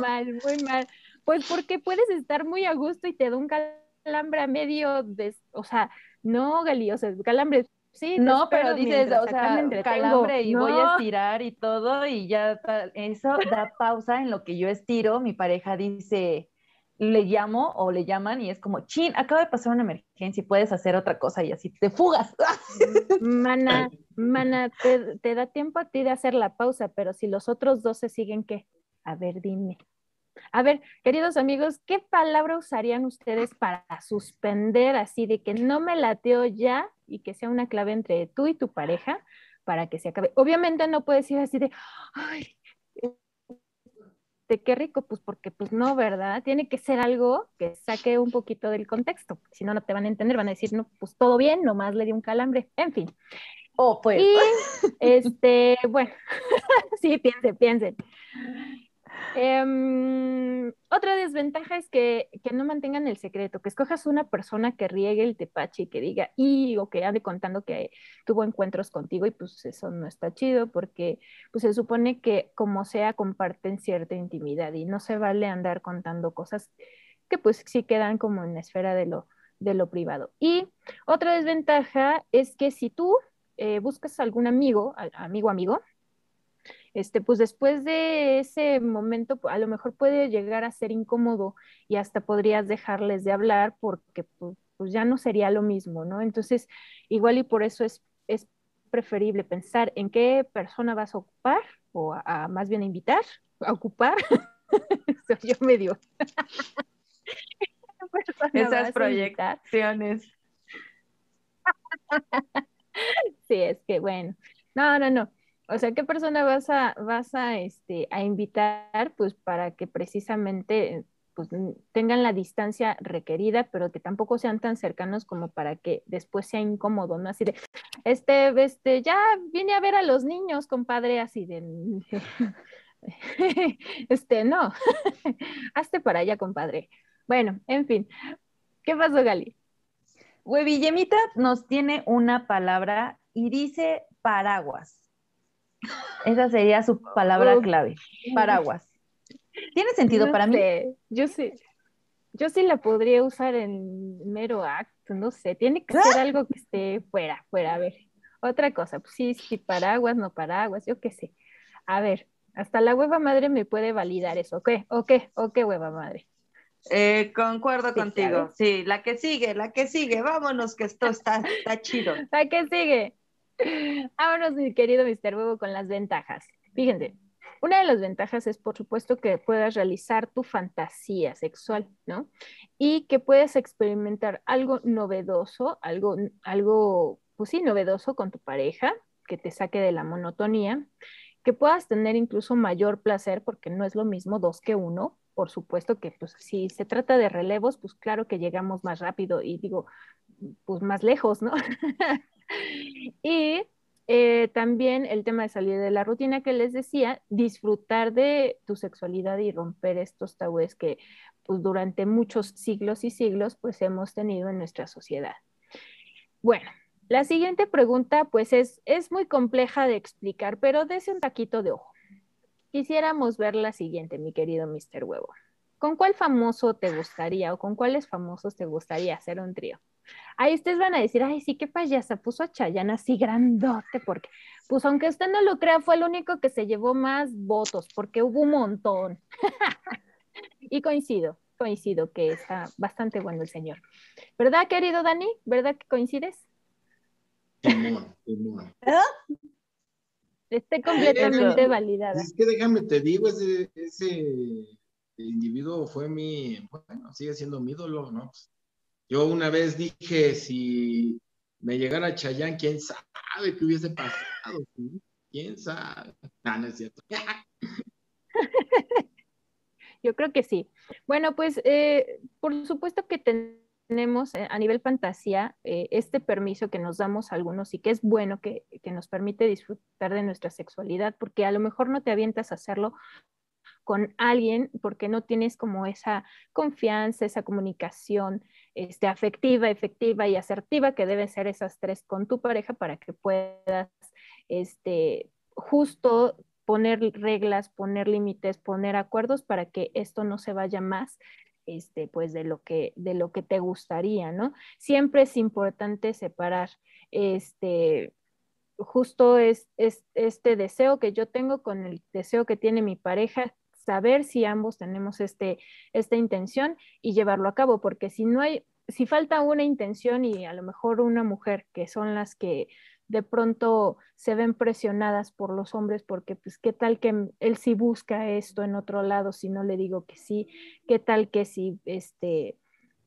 mal, muy mal. Pues porque puedes estar muy a gusto y te da un calambre a medio de, o sea, no, Gali, o sea, calambre, sí.
No, pero dices, o sea, calambre y voy a estirar y todo y ya. Eso da pausa en lo que yo estiro. Mi pareja dice, le llamo o le llaman y es como, chin, acaba de pasar una emergencia y puedes hacer otra cosa y así te fugas.
Mana, mana, te, te da tiempo a ti de hacer la pausa, pero si los otros dos se siguen, ¿qué? A ver, dime. A ver, queridos amigos, ¿qué palabra usarían ustedes para suspender así de que no me lateo ya y que sea una clave entre tú y tu pareja para que se acabe? Obviamente no puedes ir así de, ay, de qué rico, pues porque pues no, ¿verdad? Tiene que ser algo que saque un poquito del contexto, si no, no te van a entender, van a decir, no, pues todo bien, nomás le di un calambre, en fin.
O pues,
Y este, bueno, sí, piensen, piensen. Em, otra desventaja es que, que no mantengan el secreto, que escojas una persona que riegue el tepache y que diga, y o que ande contando que tuvo encuentros contigo y pues eso no está chido porque pues se supone que como sea comparten cierta intimidad y no se vale andar contando cosas que pues sí quedan como en la esfera de lo, de lo privado. Y otra desventaja es que si tú eh, buscas algún amigo, amigo, amigo, este, pues después de ese momento, a lo mejor puede llegar a ser incómodo y hasta podrías dejarles de hablar porque pues, pues ya no sería lo mismo, ¿no? Entonces, igual y por eso es, es preferible pensar en qué persona vas a ocupar o a, a más bien invitar, a ocupar. Soy yo medio. ¿Qué persona vas
Esas
a
proyecciones.
Sí, es que bueno. No, no, no. O sea, ¿qué persona vas a, vas a, este, a invitar? Pues para que precisamente pues, tengan la distancia requerida, pero que tampoco sean tan cercanos como para que después sea incómodo, ¿no? Así de, este, este, ya vine a ver a los niños, compadre, así de, este, no, hazte para allá, compadre. Bueno, en fin. ¿Qué pasó, Gali?
Huevillemita nos tiene una palabra y dice paraguas. Esa sería su palabra clave, paraguas. ¿Tiene sentido
No
para mí?
Yo sí, yo sí la podría usar en mero acto, no sé, tiene que ser algo que esté fuera, fuera, a ver. Otra cosa, pues sí, sí, paraguas, no paraguas, yo qué sé. A ver, hasta la hueva madre me puede validar eso, ¿ok? ¿Ok? ¿Ok, hueva madre?
Eh, concuerdo
Sí,
contigo.
claro.
Sí, la que sigue, la que sigue. Vámonos, que esto está, está chido.
¿A qué sigue? Vámonos, mi querido Mr. Huevo, con las ventajas. Fíjense, una de las ventajas es, por supuesto, que puedas realizar tu fantasía sexual, ¿no? Y que puedes experimentar algo novedoso, algo, algo, pues sí, novedoso con tu pareja, que te saque de la monotonía, que puedas tener incluso mayor placer, porque no es lo mismo dos que uno. Por supuesto que, pues, si se trata de relevos, pues claro que llegamos más rápido y digo, pues más lejos, ¿no? y eh, también el tema de salir de la rutina que les decía, disfrutar de tu sexualidad y romper estos tabúes que pues, durante muchos siglos y siglos pues hemos tenido en nuestra sociedad. Bueno, la siguiente pregunta pues es, es muy compleja de explicar, pero dése un taquito de ojo. Quisiéramos ver la siguiente, mi querido Mr. Huevo. ¿Con cuál famoso te gustaría o con cuáles famosos te gustaría hacer un trío? Ahí ustedes van a decir, ay, sí, qué payasa, puso a Chayanne así grandote, porque, pues aunque usted no lo crea, fue el único que se llevó más votos, porque hubo un montón. y coincido, coincido que está bastante bueno el señor. ¿Verdad, querido Dani? ¿Verdad que coincides?
Timón, timón.
Esté completamente validada.
Es que déjame te digo, ese, ese individuo fue mi, bueno, sigue siendo mi ídolo, ¿no? Pues, yo una vez dije, si me llegara Chayán, quién sabe qué hubiese pasado, quién sabe. Cierto.
Yo creo que sí. Bueno, pues eh, por supuesto que tenemos eh, a nivel fantasía eh, este permiso que nos damos a algunos y que es bueno que, que, nos permite disfrutar de nuestra sexualidad, porque a lo mejor no te avientas a hacerlo con alguien porque no tienes como esa confianza, esa comunicación este, afectiva, efectiva y asertiva que deben ser esas tres con tu pareja para que puedas este, justo poner reglas, poner límites, poner acuerdos para que esto no se vaya más este, pues de lo que, de lo que te gustaría, ¿no? Siempre es importante separar, este, justo es, es, este deseo que yo tengo con el deseo que tiene mi pareja, saber si ambos tenemos este, esta intención y llevarlo a cabo, porque si no hay, si falta una intención y a lo mejor una mujer, que son las que de pronto se ven presionadas por los hombres porque pues qué tal que él sí busca esto en otro lado si no le digo que sí, qué tal que si este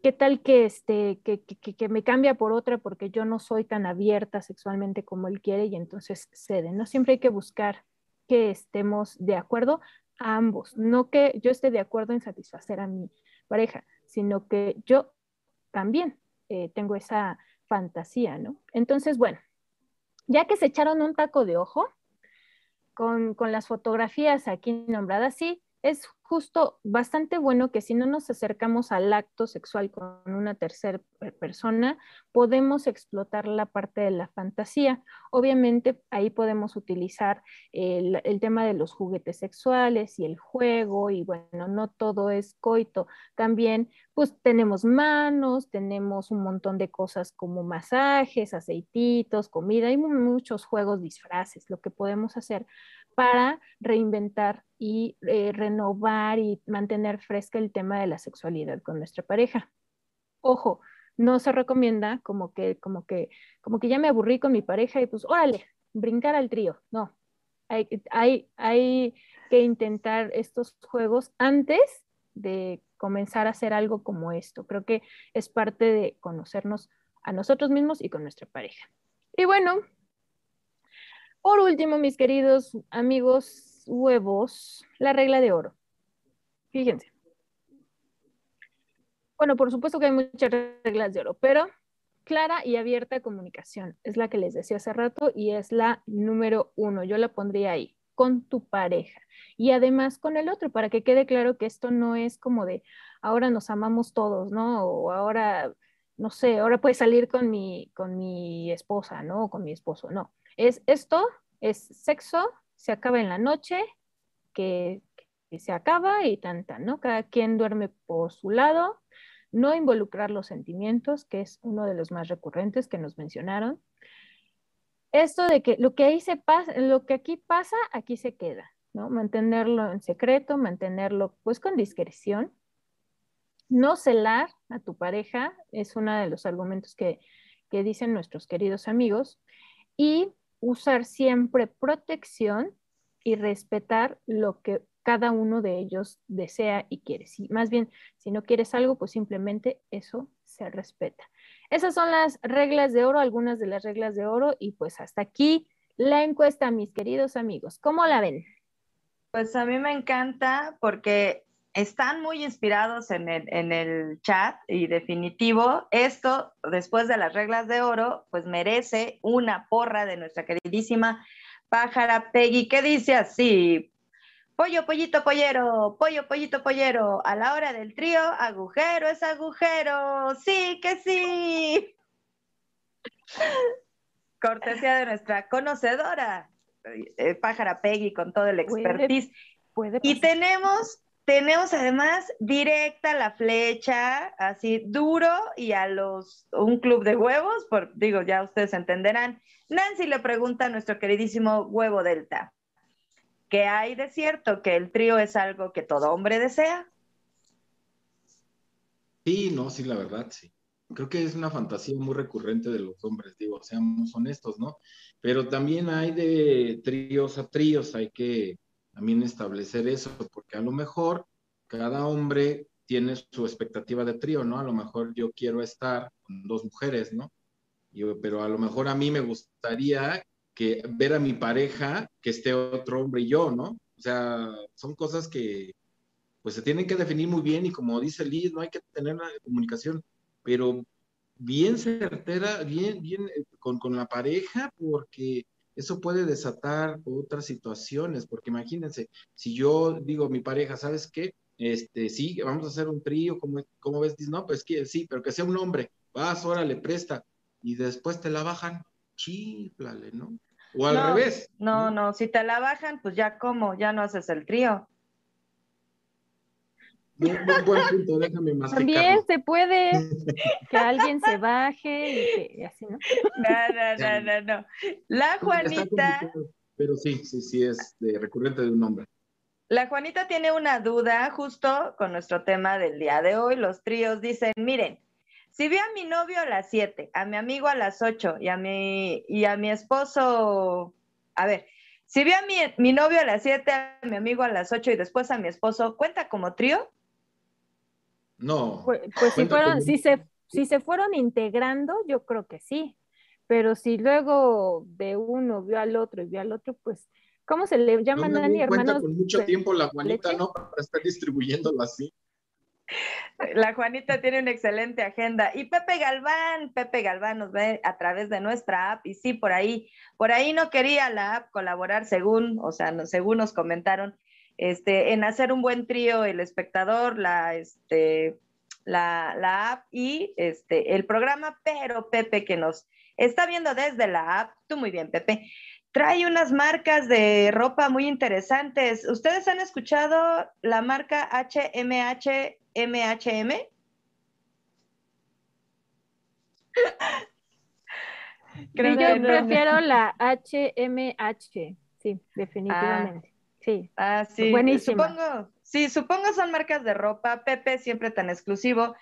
qué tal que este que, que, que, me cambia por otra porque yo no soy tan abierta sexualmente como él quiere y entonces cede. No siempre hay que buscar que estemos de acuerdo a ambos, no que yo esté de acuerdo en satisfacer a mi pareja, sino que yo también eh, tengo esa fantasía, ¿no? Entonces, bueno, ya que se echaron un taco de ojo con, con las fotografías aquí nombradas, sí, es justo bastante bueno que si no nos acercamos al acto sexual con una tercera persona, podemos explotar la parte de la fantasía. Obviamente ahí podemos utilizar el, tema de los juguetes sexuales y el juego y bueno, no todo es coito. También pues tenemos manos, tenemos un montón de cosas como masajes, aceititos, comida, hay muchos juegos, disfraces, lo que podemos hacer para reinventar y eh, renovar y mantener fresca el tema de la sexualidad con nuestra pareja. Ojo, no se recomienda como que, como que, como que ya me aburrí con mi pareja y pues, órale, brincar al trío. No, hay, hay, hay que intentar estos juegos antes de comenzar a hacer algo como esto. Creo que es parte de conocernos a nosotros mismos y con nuestra pareja. Y bueno, por último, mis queridos amigos huevos, la regla de oro. Fíjense. Bueno, por supuesto que hay muchas reglas de oro, pero clara y abierta comunicación es la que les decía hace rato y es la número uno. Yo la pondría ahí, con tu pareja y además con el otro, para que quede claro que esto no es como de ahora nos amamos todos, ¿no? O ahora, no sé, ahora puedes salir con mi, con mi esposa, ¿no? O con mi esposo, no. Es esto, es sexo, se acaba en la noche, que, que se acaba y tan, tan, ¿no? Cada quien duerme por su lado, no involucrar los sentimientos, que es uno de los más recurrentes que nos mencionaron. Esto de que lo que ahí se pasa, lo que aquí pasa, aquí se queda, ¿no? Mantenerlo en secreto, mantenerlo pues con discreción. No celar a tu pareja es uno de los argumentos que, que dicen nuestros queridos amigos. Y usar siempre protección y respetar lo que cada uno de ellos desea y quiere. Si, más bien, si no quieres algo, pues simplemente eso se respeta. Esas son las reglas de oro, algunas de las reglas de oro, y pues hasta aquí la encuesta, mis queridos amigos. ¿Cómo la ven?
Pues a mí me encanta porque están muy inspirados en el, en el chat y definitivo, esto, después de las reglas de oro, pues merece una porra de nuestra queridísima pájara Peggy, que dice así, pollo, pollito, pollero, pollo, pollito, pollero, a la hora del trío, agujero es agujero, sí que sí. cortesía de nuestra conocedora, eh, Pájara Peggy, con todo el expertise.
Puede
Y tenemos, tenemos además directa la flecha, así duro y a los, un club de huevos, por, digo, ya ustedes entenderán. Nancy le pregunta a nuestro queridísimo huevo delta, ¿qué hay de cierto? ¿Que el trío es algo que todo hombre desea?
Sí, no, sí, la verdad, sí. Creo que es una fantasía muy recurrente de los hombres, digo, seamos honestos, ¿no? Pero también hay de tríos a tríos, hay que también establecer eso, porque a lo mejor cada hombre tiene su expectativa de trío, ¿no? A lo mejor yo quiero estar con dos mujeres, ¿no? Yo- pero a lo mejor a mí me gustaría que ver a mi pareja que esté otro hombre y yo, ¿no? O sea, son cosas que pues se tienen que definir muy bien y como dice Liz, no hay que tener una comunicación, pero bien certera, bien, bien eh, con, con la pareja, porque eso puede desatar otras situaciones, porque imagínense, si yo digo a mi pareja, ¿sabes qué? Este, sí, vamos a hacer un trío, ¿cómo, cómo ves? No, pues que sí, pero que sea un hombre, vas, órale, presta, y después te la bajan, chíflale, ¿no? O al
No,
revés.
No, no, si te la bajan, pues ya como, ya no haces el trío.
Buen, buen- buen punto, déjame
También
masticarlo.
se puede que alguien se baje y, que, y así, ¿no?
No, no, no, no, no. La Juanita,
Pero sí, sí, sí, es de recurrente de un hombre.
la Juanita tiene una duda justo con nuestro tema del día de hoy. Los tríos dicen, miren, si vi a mi novio a las 7, a mi amigo a las 8 y a mi, y a mi esposo, a ver, si vi a mi, mi novio a las 7, a mi amigo a las 8 y después a mi esposo, ¿cuenta como trío?
No,
Pues, pues si fueron,
como-
si se, si se fueron integrando, yo creo que sí. Pero si luego de uno vio al otro y vio al otro, pues, ¿cómo se le
no
llaman
me
Dani,
di cuenta
hermanos?
con mucho tiempo la Juanita? ¿no? Para estar distribuyéndolo así.
La Juanita tiene una excelente agenda. Y Pepe Galván, Pepe Galván nos ve a través de nuestra app. Y sí, por ahí, por ahí no quería la app colaborar según, o sea, según nos comentaron, este, en hacer un buen trío el espectador, la, este, la, la app y este, el programa, pero Pepe que nos está viendo desde la app, tú muy bien, Pepe, trae unas marcas de ropa muy interesantes. ¿Ustedes han escuchado la marca HMH MHM? Creo
Sí,
que
yo
no.
prefiero la HMH, sí, definitivamente. Sí,
Ah, sí.
Buenísima.
Supongo, sí, supongo son marcas de ropa, Pepe, siempre tan exclusivo.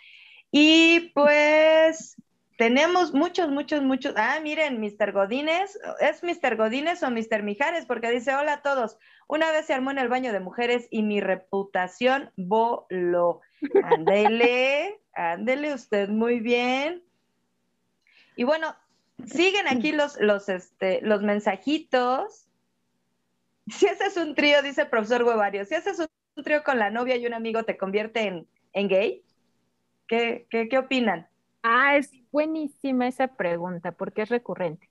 Y pues tenemos muchos, muchos, muchos. Ah, miren, Mr. Godínez, ¿es Mr. Godínez o Mr. Mijares? Porque dice, hola a todos. Una vez se armó en el baño de mujeres y mi reputación voló. Ándele, ándele usted muy bien. Y bueno, siguen aquí los, los, este, los mensajitos. Si haces un trío, dice el profesor Huevario, si haces un trío con la novia y un amigo, ¿te convierte en, en gay? ¿Qué, qué, qué opinan?
Ah, es buenísima esa pregunta porque es recurrente.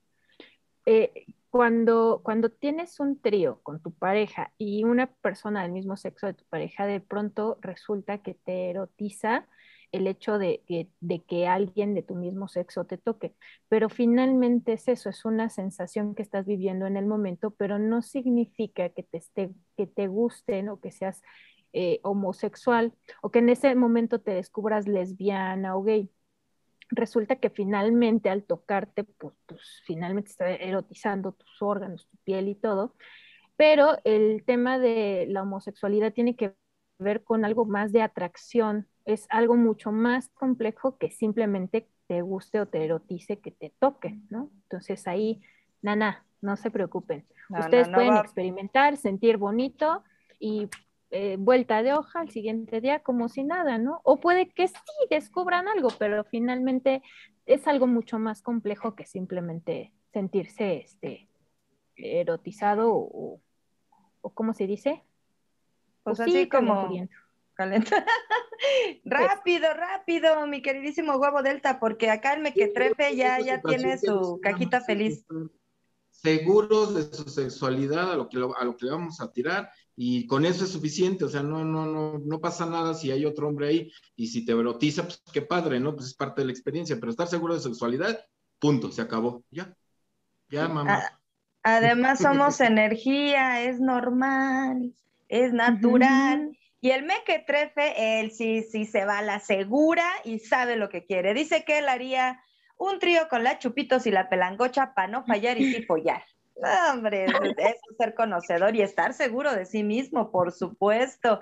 Eh, cuando, cuando tienes un trío con tu pareja y una persona del mismo sexo de tu pareja, de pronto resulta que te erotiza el hecho de, que- de que alguien de tu mismo sexo te toque. Pero finalmente es eso, es una sensación que estás viviendo en el momento, pero no significa que te, esté, que te gusten o que seas eh, homosexual o que en ese momento te descubras lesbiana o gay resulta que finalmente al tocarte, pues, pues, finalmente está erotizando tus órganos, tu piel y todo, pero el tema de la homosexualidad tiene que ver con algo más de atracción, es algo mucho más complejo que simplemente te guste o te erotice que te toque, ¿no? Entonces ahí, nana, no se preocupen.
No,
Ustedes
no, no
pueden experimentar, sentir bonito y eh, vuelta de hoja al siguiente día como si nada, ¿no? O puede que sí descubran algo, pero finalmente es algo mucho más complejo que simplemente sentirse este, erotizado o, o ¿cómo se dice?
Pues
O
así
sí,
como calenta. rápido, rápido, mi queridísimo huevo delta, porque acá el mequetrefe ya, ya tiene su cajita feliz.
Seguros de su sexualidad, a lo que, lo- a lo que le vamos a tirar, y con eso es suficiente, o sea, no, no, no, no pasa nada si hay otro hombre ahí, y si te erotiza, pues qué padre, ¿no? Pues es parte de la experiencia, pero estar seguro de sexualidad, punto, se acabó, ya. Ya, mamá.
Además somos energía, es normal, es natural. Y el mequetrefe, él sí, sí se va a la segura y sabe lo que quiere. Dice que él haría un trío con la chupitos y la pelangocha para no fallar y sí follar. No, hombre, eso es ser conocedor y estar seguro de sí mismo, por supuesto.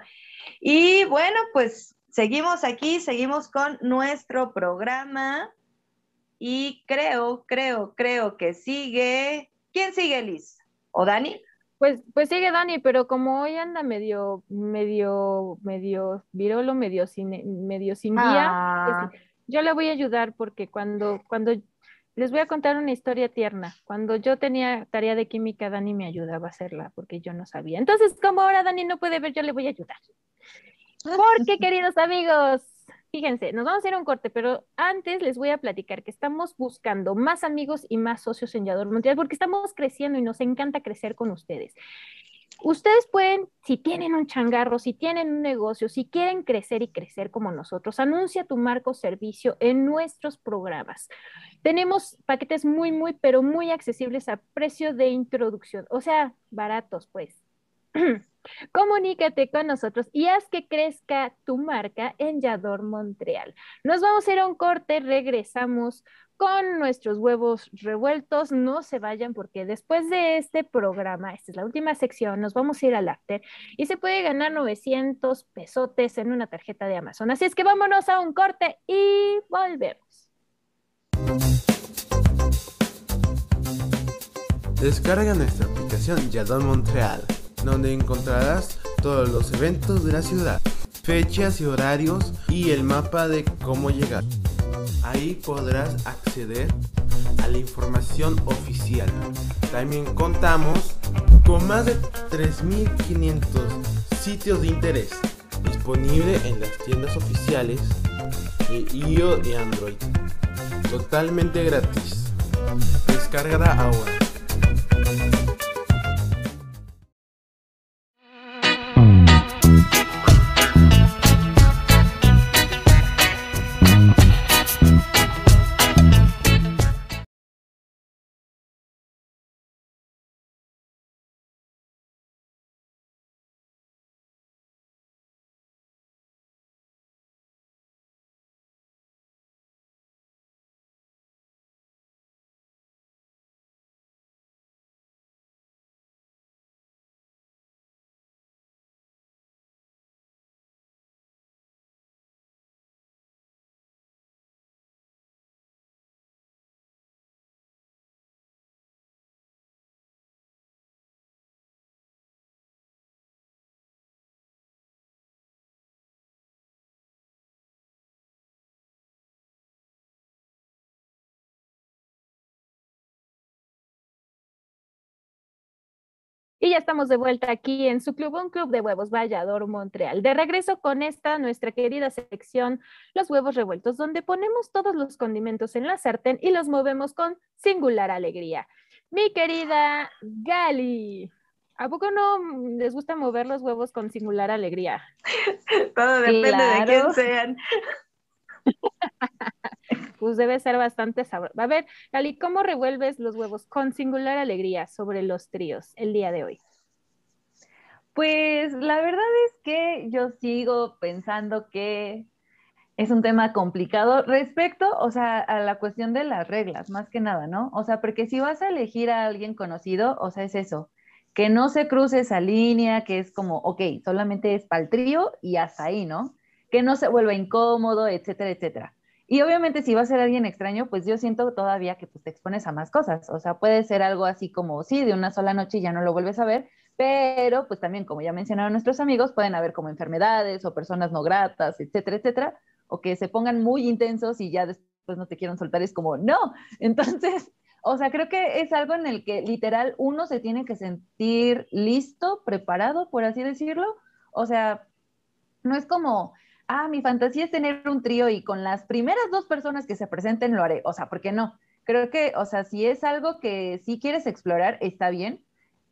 Y bueno, pues seguimos aquí, seguimos con nuestro programa. Y creo, creo, creo que sigue. ¿Quién sigue, Liz? ¿O Dani?
Pues, pues sigue Dani, pero como hoy anda medio, medio, medio virolo, medio sin, medio sin guía,
Ah,
pues, yo le voy a ayudar porque cuando, cuando les voy a contar una historia tierna. Cuando yo tenía tarea de química, Dani me ayudaba a hacerla porque yo no sabía. Entonces, como ahora Dani no puede ver, yo le voy a ayudar. Porque, queridos amigos, fíjense, nos vamos a ir a un corte, pero antes les voy a platicar que estamos buscando más amigos y más socios en Yador Montreal porque estamos creciendo y nos encanta crecer con ustedes. Ustedes pueden, si tienen un changarro, si tienen un negocio, si quieren crecer y crecer como nosotros, anuncia tu marco servicio en nuestros programas. Tenemos paquetes muy, muy, pero muy accesibles a precio de introducción, o sea, baratos, pues. Comunícate con nosotros y haz que crezca tu marca en Yador Montreal. Nos vamos a ir a un corte, regresamos con nuestros huevos revueltos. No se vayan porque después de este programa, esta es la última sección, nos vamos a ir al after y se puede ganar 900 pesotes en una tarjeta de Amazon. Así es que vámonos a un corte y volvemos.
Descarga nuestra aplicación Yadon Montreal, donde encontrarás todos los eventos de la ciudad, fechas y horarios y el mapa de cómo llegar. Ahí podrás acceder a la información oficial. También contamos con más de 3.500 sitios de interés disponible en las tiendas oficiales de iOS y Android. Totalmente gratis. Descárgala ahora.
Y ya estamos de vuelta aquí en su club, un club de huevos Vallador Montreal. De regreso con esta nuestra querida sección, los huevos revueltos, donde ponemos todos los condimentos en la sartén y los movemos con singular alegría. Mi querida Gali, ¿a poco no les gusta mover los huevos con singular alegría?
Todo depende de quién sean.
Pues debe ser bastante sabroso. A ver, Gali, ¿cómo revuelves los huevos con singular alegría sobre los tríos el día de hoy?
Pues la verdad es que yo sigo pensando que es un tema complicado respecto, o sea, a la cuestión de las reglas, más que nada, ¿no? O sea, porque si vas a elegir a alguien conocido, o sea, es eso, que no se cruce esa línea, que es como, ok, solamente es para el trío y hasta ahí, ¿no? Que no se vuelva incómodo, etcétera, etcétera. Y obviamente si va a ser alguien extraño, pues yo siento todavía que pues, te expones a más cosas. O sea, puede ser algo así como, sí, de una sola noche ya no lo vuelves a ver, pero pues también, como ya mencionaron nuestros amigos, pueden haber como enfermedades o personas no gratas, etcétera, etcétera, o que se pongan muy intensos y ya después no te quieren soltar, es como, no. Entonces, o sea, creo que es algo en el que literal uno se tiene que sentir listo, preparado, por así decirlo. O sea, no es como, ah, mi fantasía es tener un trío y con las primeras dos personas que se presenten lo haré. O sea, ¿por qué no? Creo que, o sea, si es algo que sí quieres explorar, está bien.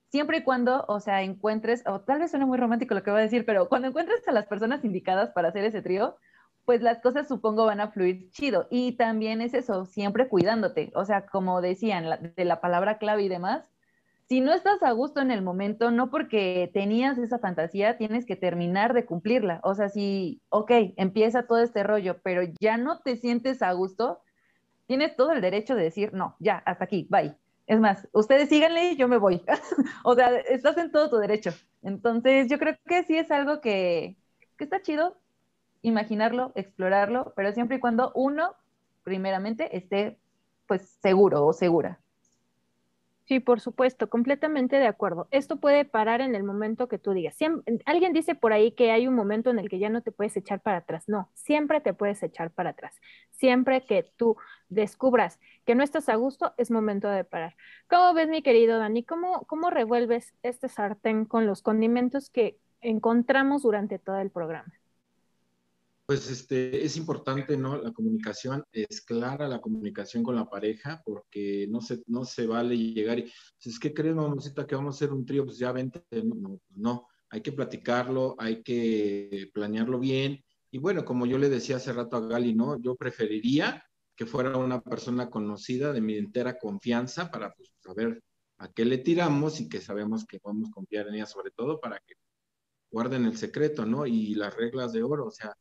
Siempre y cuando, o sea, encuentres, o tal vez suene muy romántico lo que voy a decir, pero cuando encuentres a las personas indicadas para hacer ese trío, pues las cosas supongo van a fluir chido. Y también es eso, siempre cuidándote. O sea, como decían, de la palabra clave y demás, si no estás a gusto en el momento, no porque tenías esa fantasía, tienes que terminar de cumplirla. O sea, si, ok, empieza todo este rollo, pero ya no te sientes a gusto, tienes todo el derecho de decir, no, ya, hasta aquí, bye. Es más, ustedes síganle y yo me voy. o sea, estás en todo tu derecho. Entonces, yo creo que sí es algo que, que está chido imaginarlo, explorarlo, pero siempre y cuando uno, primeramente, esté pues seguro o segura.
Sí, por supuesto, completamente de acuerdo. Esto puede parar en el momento que tú digas. alguien dice por ahí que hay un momento en el que ya no te puedes echar para atrás. No, siempre te puedes echar para atrás. Siempre que tú descubras que no estás a gusto, es momento de parar. ¿Cómo ves, mi querido Dani? ¿Cómo, cómo revuelves este sartén con los condimentos que encontramos durante todo el programa?
Pues este, es importante, ¿no? La comunicación, es clara la comunicación con la pareja, porque no se, no se vale llegar y, pues, es que crees, mamacita, que vamos a hacer un trío, pues ya vente, no, pues no, hay que platicarlo, hay que planearlo bien, y bueno, como yo le decía hace rato a Gali, ¿no? Yo preferiría que fuera una persona conocida de mi entera confianza para pues, saber a qué le tiramos y que sabemos que podemos confiar en ella, sobre todo para que guarden el secreto, ¿no? Y las reglas de oro, o sea,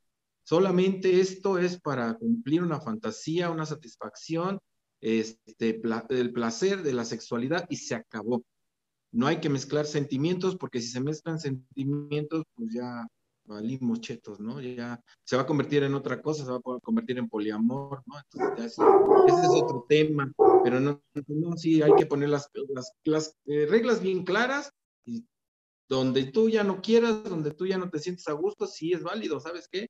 Solamente esto es para cumplir una fantasía, una satisfacción, este, el placer de la sexualidad y se acabó. No hay que mezclar sentimientos porque si se mezclan sentimientos, pues ya valimos chetos, ¿no? Ya se va a convertir en otra cosa, se va a convertir en poliamor, ¿no? Entonces, ese es otro tema, pero no, no sí hay que poner las, las, eh, reglas bien claras y donde tú ya no quieras, donde tú ya no te sientes a gusto, sí es válido, ¿sabes qué?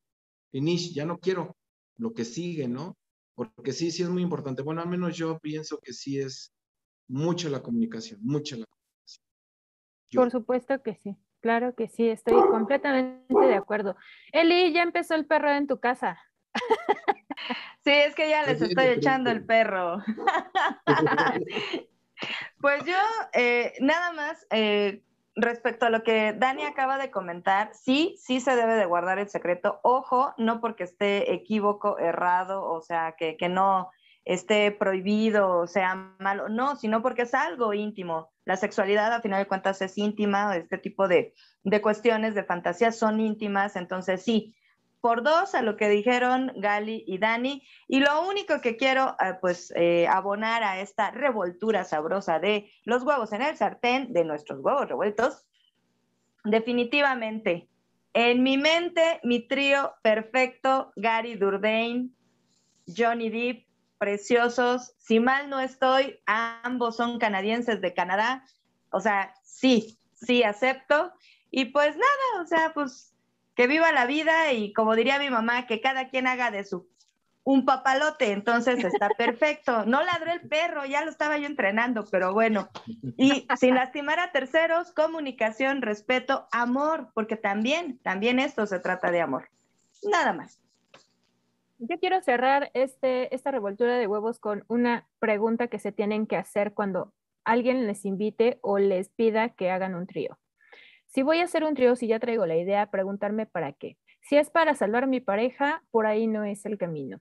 Finish, ya no quiero lo que sigue, ¿no? Porque sí, sí es muy importante. Bueno, al menos yo pienso que sí es mucha la comunicación, mucha la comunicación.
Por supuesto que sí, claro que sí, estoy completamente de acuerdo. Eli, ya empezó el perro en tu casa.
Sí, es que ya les estoy echando el perro. Pues yo, eh, nada más, eh, respecto a lo que Dani acaba de comentar, sí, sí se debe de guardar el secreto. Ojo, no porque esté equívoco, errado, o sea, que, no esté prohibido sea malo, no, sino porque es algo íntimo. La sexualidad, a final de cuentas, es íntima, este tipo de, de cuestiones, de fantasías son íntimas, entonces sí, por dos a lo que dijeron Gali y Dani. Y lo único que quiero, eh, pues, eh, abonar a esta revoltura sabrosa de los huevos en el sartén, de nuestros huevos revueltos, definitivamente, en mi mente, mi trío perfecto, Gary Durdain, Johnny Depp, preciosos. Si mal no estoy, ambos son canadienses de Canadá. O sea, sí, sí acepto. Y pues nada, o sea, pues que viva la vida y como diría mi mamá, que cada quien haga de su un papalote, entonces está perfecto. No ladró el perro, ya lo estaba yo entrenando, pero bueno. Y sin lastimar a terceros, comunicación, respeto, amor, porque también, también esto se trata de amor. Nada más.
Yo quiero cerrar este, esta revoltura de huevos con una pregunta que se tienen que hacer cuando alguien les invite o les pida que hagan un trío. Si voy a hacer un trío, si ya traigo la idea, preguntarme para qué. Si es para salvar a mi pareja, por ahí no es el camino.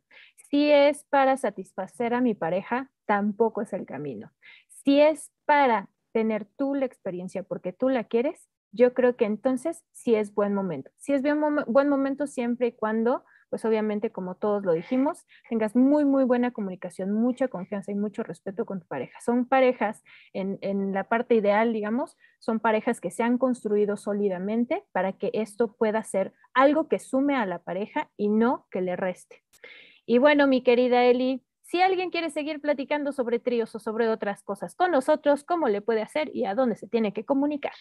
Si es para satisfacer a mi pareja, tampoco es el camino. Si es para tener tú la experiencia porque tú la quieres, yo creo que entonces sí es buen momento. Si es buen momento siempre y cuando pues obviamente, como todos lo dijimos, tengas muy, muy buena comunicación, mucha confianza y mucho respeto con tu pareja. Son parejas, en, en la parte ideal, digamos, son parejas que se han construido sólidamente para que esto pueda ser algo que sume a la pareja y no que le reste. Y bueno, mi querida Eli, si alguien quiere seguir platicando sobre tríos o sobre otras cosas con nosotros, ¿cómo le puede hacer y a dónde se tiene que comunicar?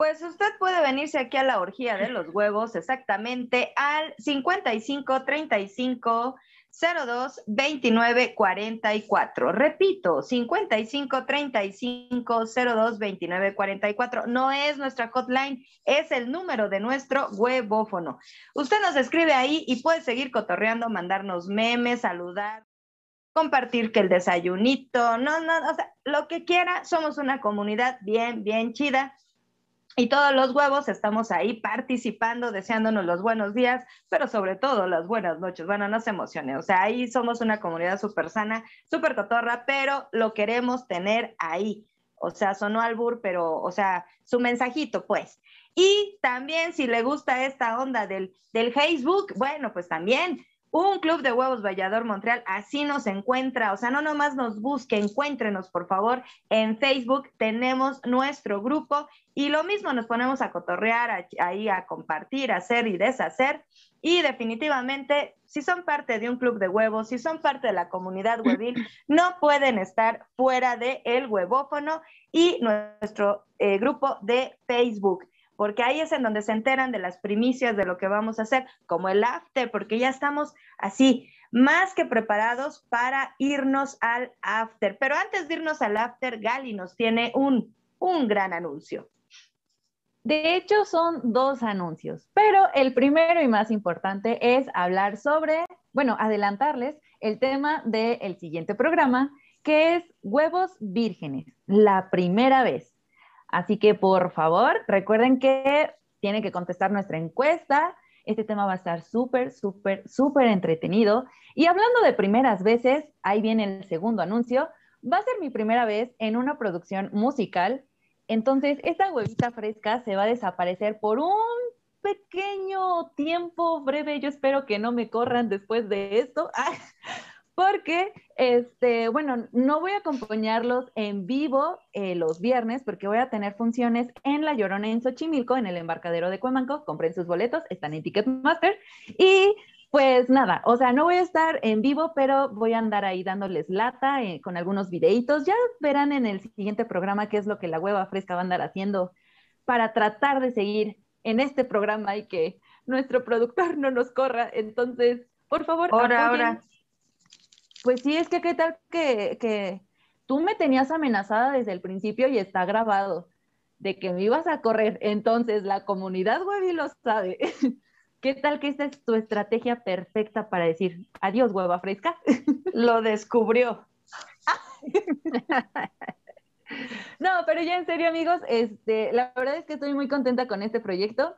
Pues usted puede venirse aquí a la orgía de los huevos exactamente al 55 35 02 29 44. Repito, 55 35 02 29 44. No es nuestra hotline, es el número de nuestro huevófono. Usted nos escribe ahí y puede seguir cotorreando, mandarnos memes, saludar, compartir que el desayunito, no, no, o sea, lo que quiera. Somos una comunidad bien, bien chida Y todos los huevos estamos ahí participando, deseándonos los buenos días, pero sobre todo las buenas noches. Bueno, no se emocione. O sea, ahí somos una comunidad súper sana, súper cotorra, pero lo queremos tener ahí. O sea, sonó albur, pero, o sea, su mensajito, pues. Y también si le gusta esta onda del, del Facebook, bueno, pues también un club de huevos Vallador Montreal, así nos encuentra, o sea, no nomás nos busque, encuéntrenos por favor. En Facebook, tenemos nuestro grupo y lo mismo nos ponemos a cotorrear, ahí a compartir, a hacer y deshacer. Y definitivamente si son parte de un club de huevos, si son parte de la comunidad huevil, no pueden estar fuera del el huevófono y nuestro eh, grupo de Facebook porque ahí es en donde se enteran de las primicias de lo que vamos a hacer, como el after, porque ya estamos así, más que preparados para irnos al after. Pero antes de irnos al after, Gali nos tiene un, un gran anuncio.
De hecho, son dos anuncios, pero el primero y más importante es hablar sobre, bueno, adelantarles el tema del siguiente programa, que es huevos vírgenes, la primera vez. Así que por favor, recuerden que tienen que contestar nuestra encuesta. Este tema va a estar súper, súper, súper entretenido. Y hablando de primeras veces, ahí viene el segundo anuncio. Va a ser mi primera vez en una producción musical. Entonces, esta huevita fresca se va a desaparecer por un pequeño tiempo breve. Yo espero que no me corran después de esto. porque, este, bueno, no voy a acompañarlos en vivo eh, los viernes porque voy a tener funciones en La Llorona en Xochimilco, en el embarcadero de Cuemanco. Compren sus boletos, están en Ticketmaster. Y pues nada, o sea, no voy a estar en vivo, pero voy a andar ahí dándoles lata eh, con algunos videitos. Ya verán en el siguiente programa qué es lo que la hueva fresca va a andar haciendo para tratar de seguir en este programa y que nuestro productor no nos corra. Entonces, por favor,
ahora, ahora
pues sí, es que qué tal que, tú me tenías amenazada desde el principio y está grabado de que me ibas a correr. Entonces la comunidad web lo sabe. ¿Qué tal que esta es tu estrategia perfecta para decir adiós, hueva fresca?
Lo descubrió.
no, pero ya en serio, amigos, este, la verdad es que estoy muy contenta con este proyecto.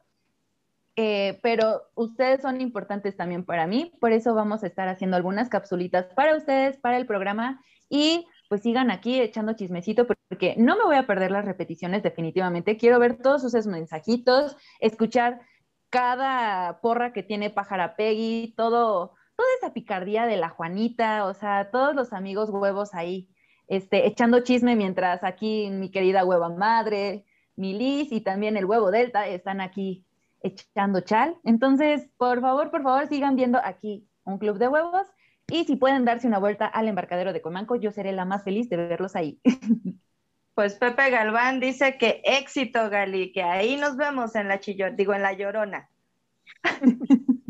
Eh, pero ustedes son importantes también para mí, por eso vamos a estar haciendo algunas capsulitas para ustedes, para el programa y pues sigan aquí echando chismecito porque no me voy a perder las repeticiones definitivamente. Quiero ver todos sus mensajitos, escuchar cada porra que tiene Pájara Peggy, todo, toda esa picardía de la Juanita, o sea, todos los amigos huevos ahí, este, echando chisme mientras aquí mi querida hueva madre, mi Liz y también el huevo Delta están aquí echando chal. Entonces, por favor, por favor, sigan viendo aquí un club de huevos y si pueden darse una vuelta al embarcadero de Comanco, yo seré la más feliz de verlos ahí.
Pues Pepe Galván dice que éxito, Gali, que ahí nos vemos en la chillón, digo, en la llorona.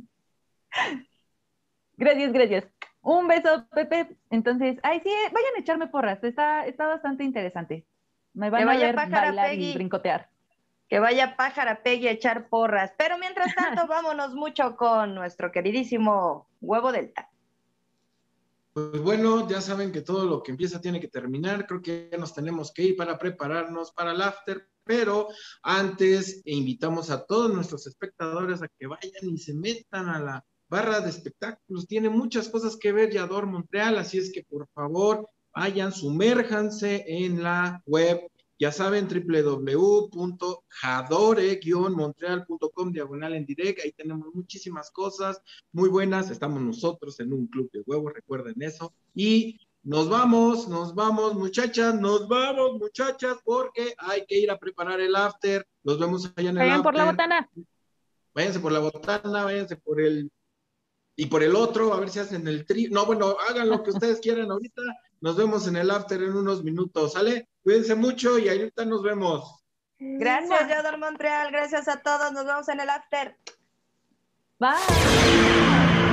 gracias, gracias. Un beso, Pepe. Entonces, ay, sí, vayan a echarme porras, está, está bastante interesante. Me van a ver bailar y brincotear
que vaya pájara Peggy a echar porras. Pero mientras tanto, vámonos mucho con nuestro queridísimo huevo delta.
Pues bueno, ya saben que todo lo que empieza tiene que terminar. Creo que ya nos tenemos que ir para prepararnos para el after. Pero antes invitamos a todos nuestros espectadores a que vayan y se metan a la barra de espectáculos. Tiene muchas cosas que ver Yador Montreal, así es que por favor vayan, sumérjanse en la web ya saben, www.jadore-montreal.com, diagonal en direct. Ahí tenemos muchísimas cosas muy buenas. Estamos nosotros en un club de huevos, recuerden eso. Y nos vamos, nos vamos, muchachas, nos vamos, muchachas, porque hay que ir a preparar el after. Nos vemos allá en el
Vayan por la botana.
Váyanse por la botana, váyanse por el y por el otro, a ver si hacen el tri. No, bueno, hagan lo que ustedes quieran ahorita. Nos vemos en el after en unos minutos, ¿sale? Cuídense mucho y ahorita nos vemos.
Gracias, Yador Montreal. Gracias a todos. Nos vemos en el after.
Bye.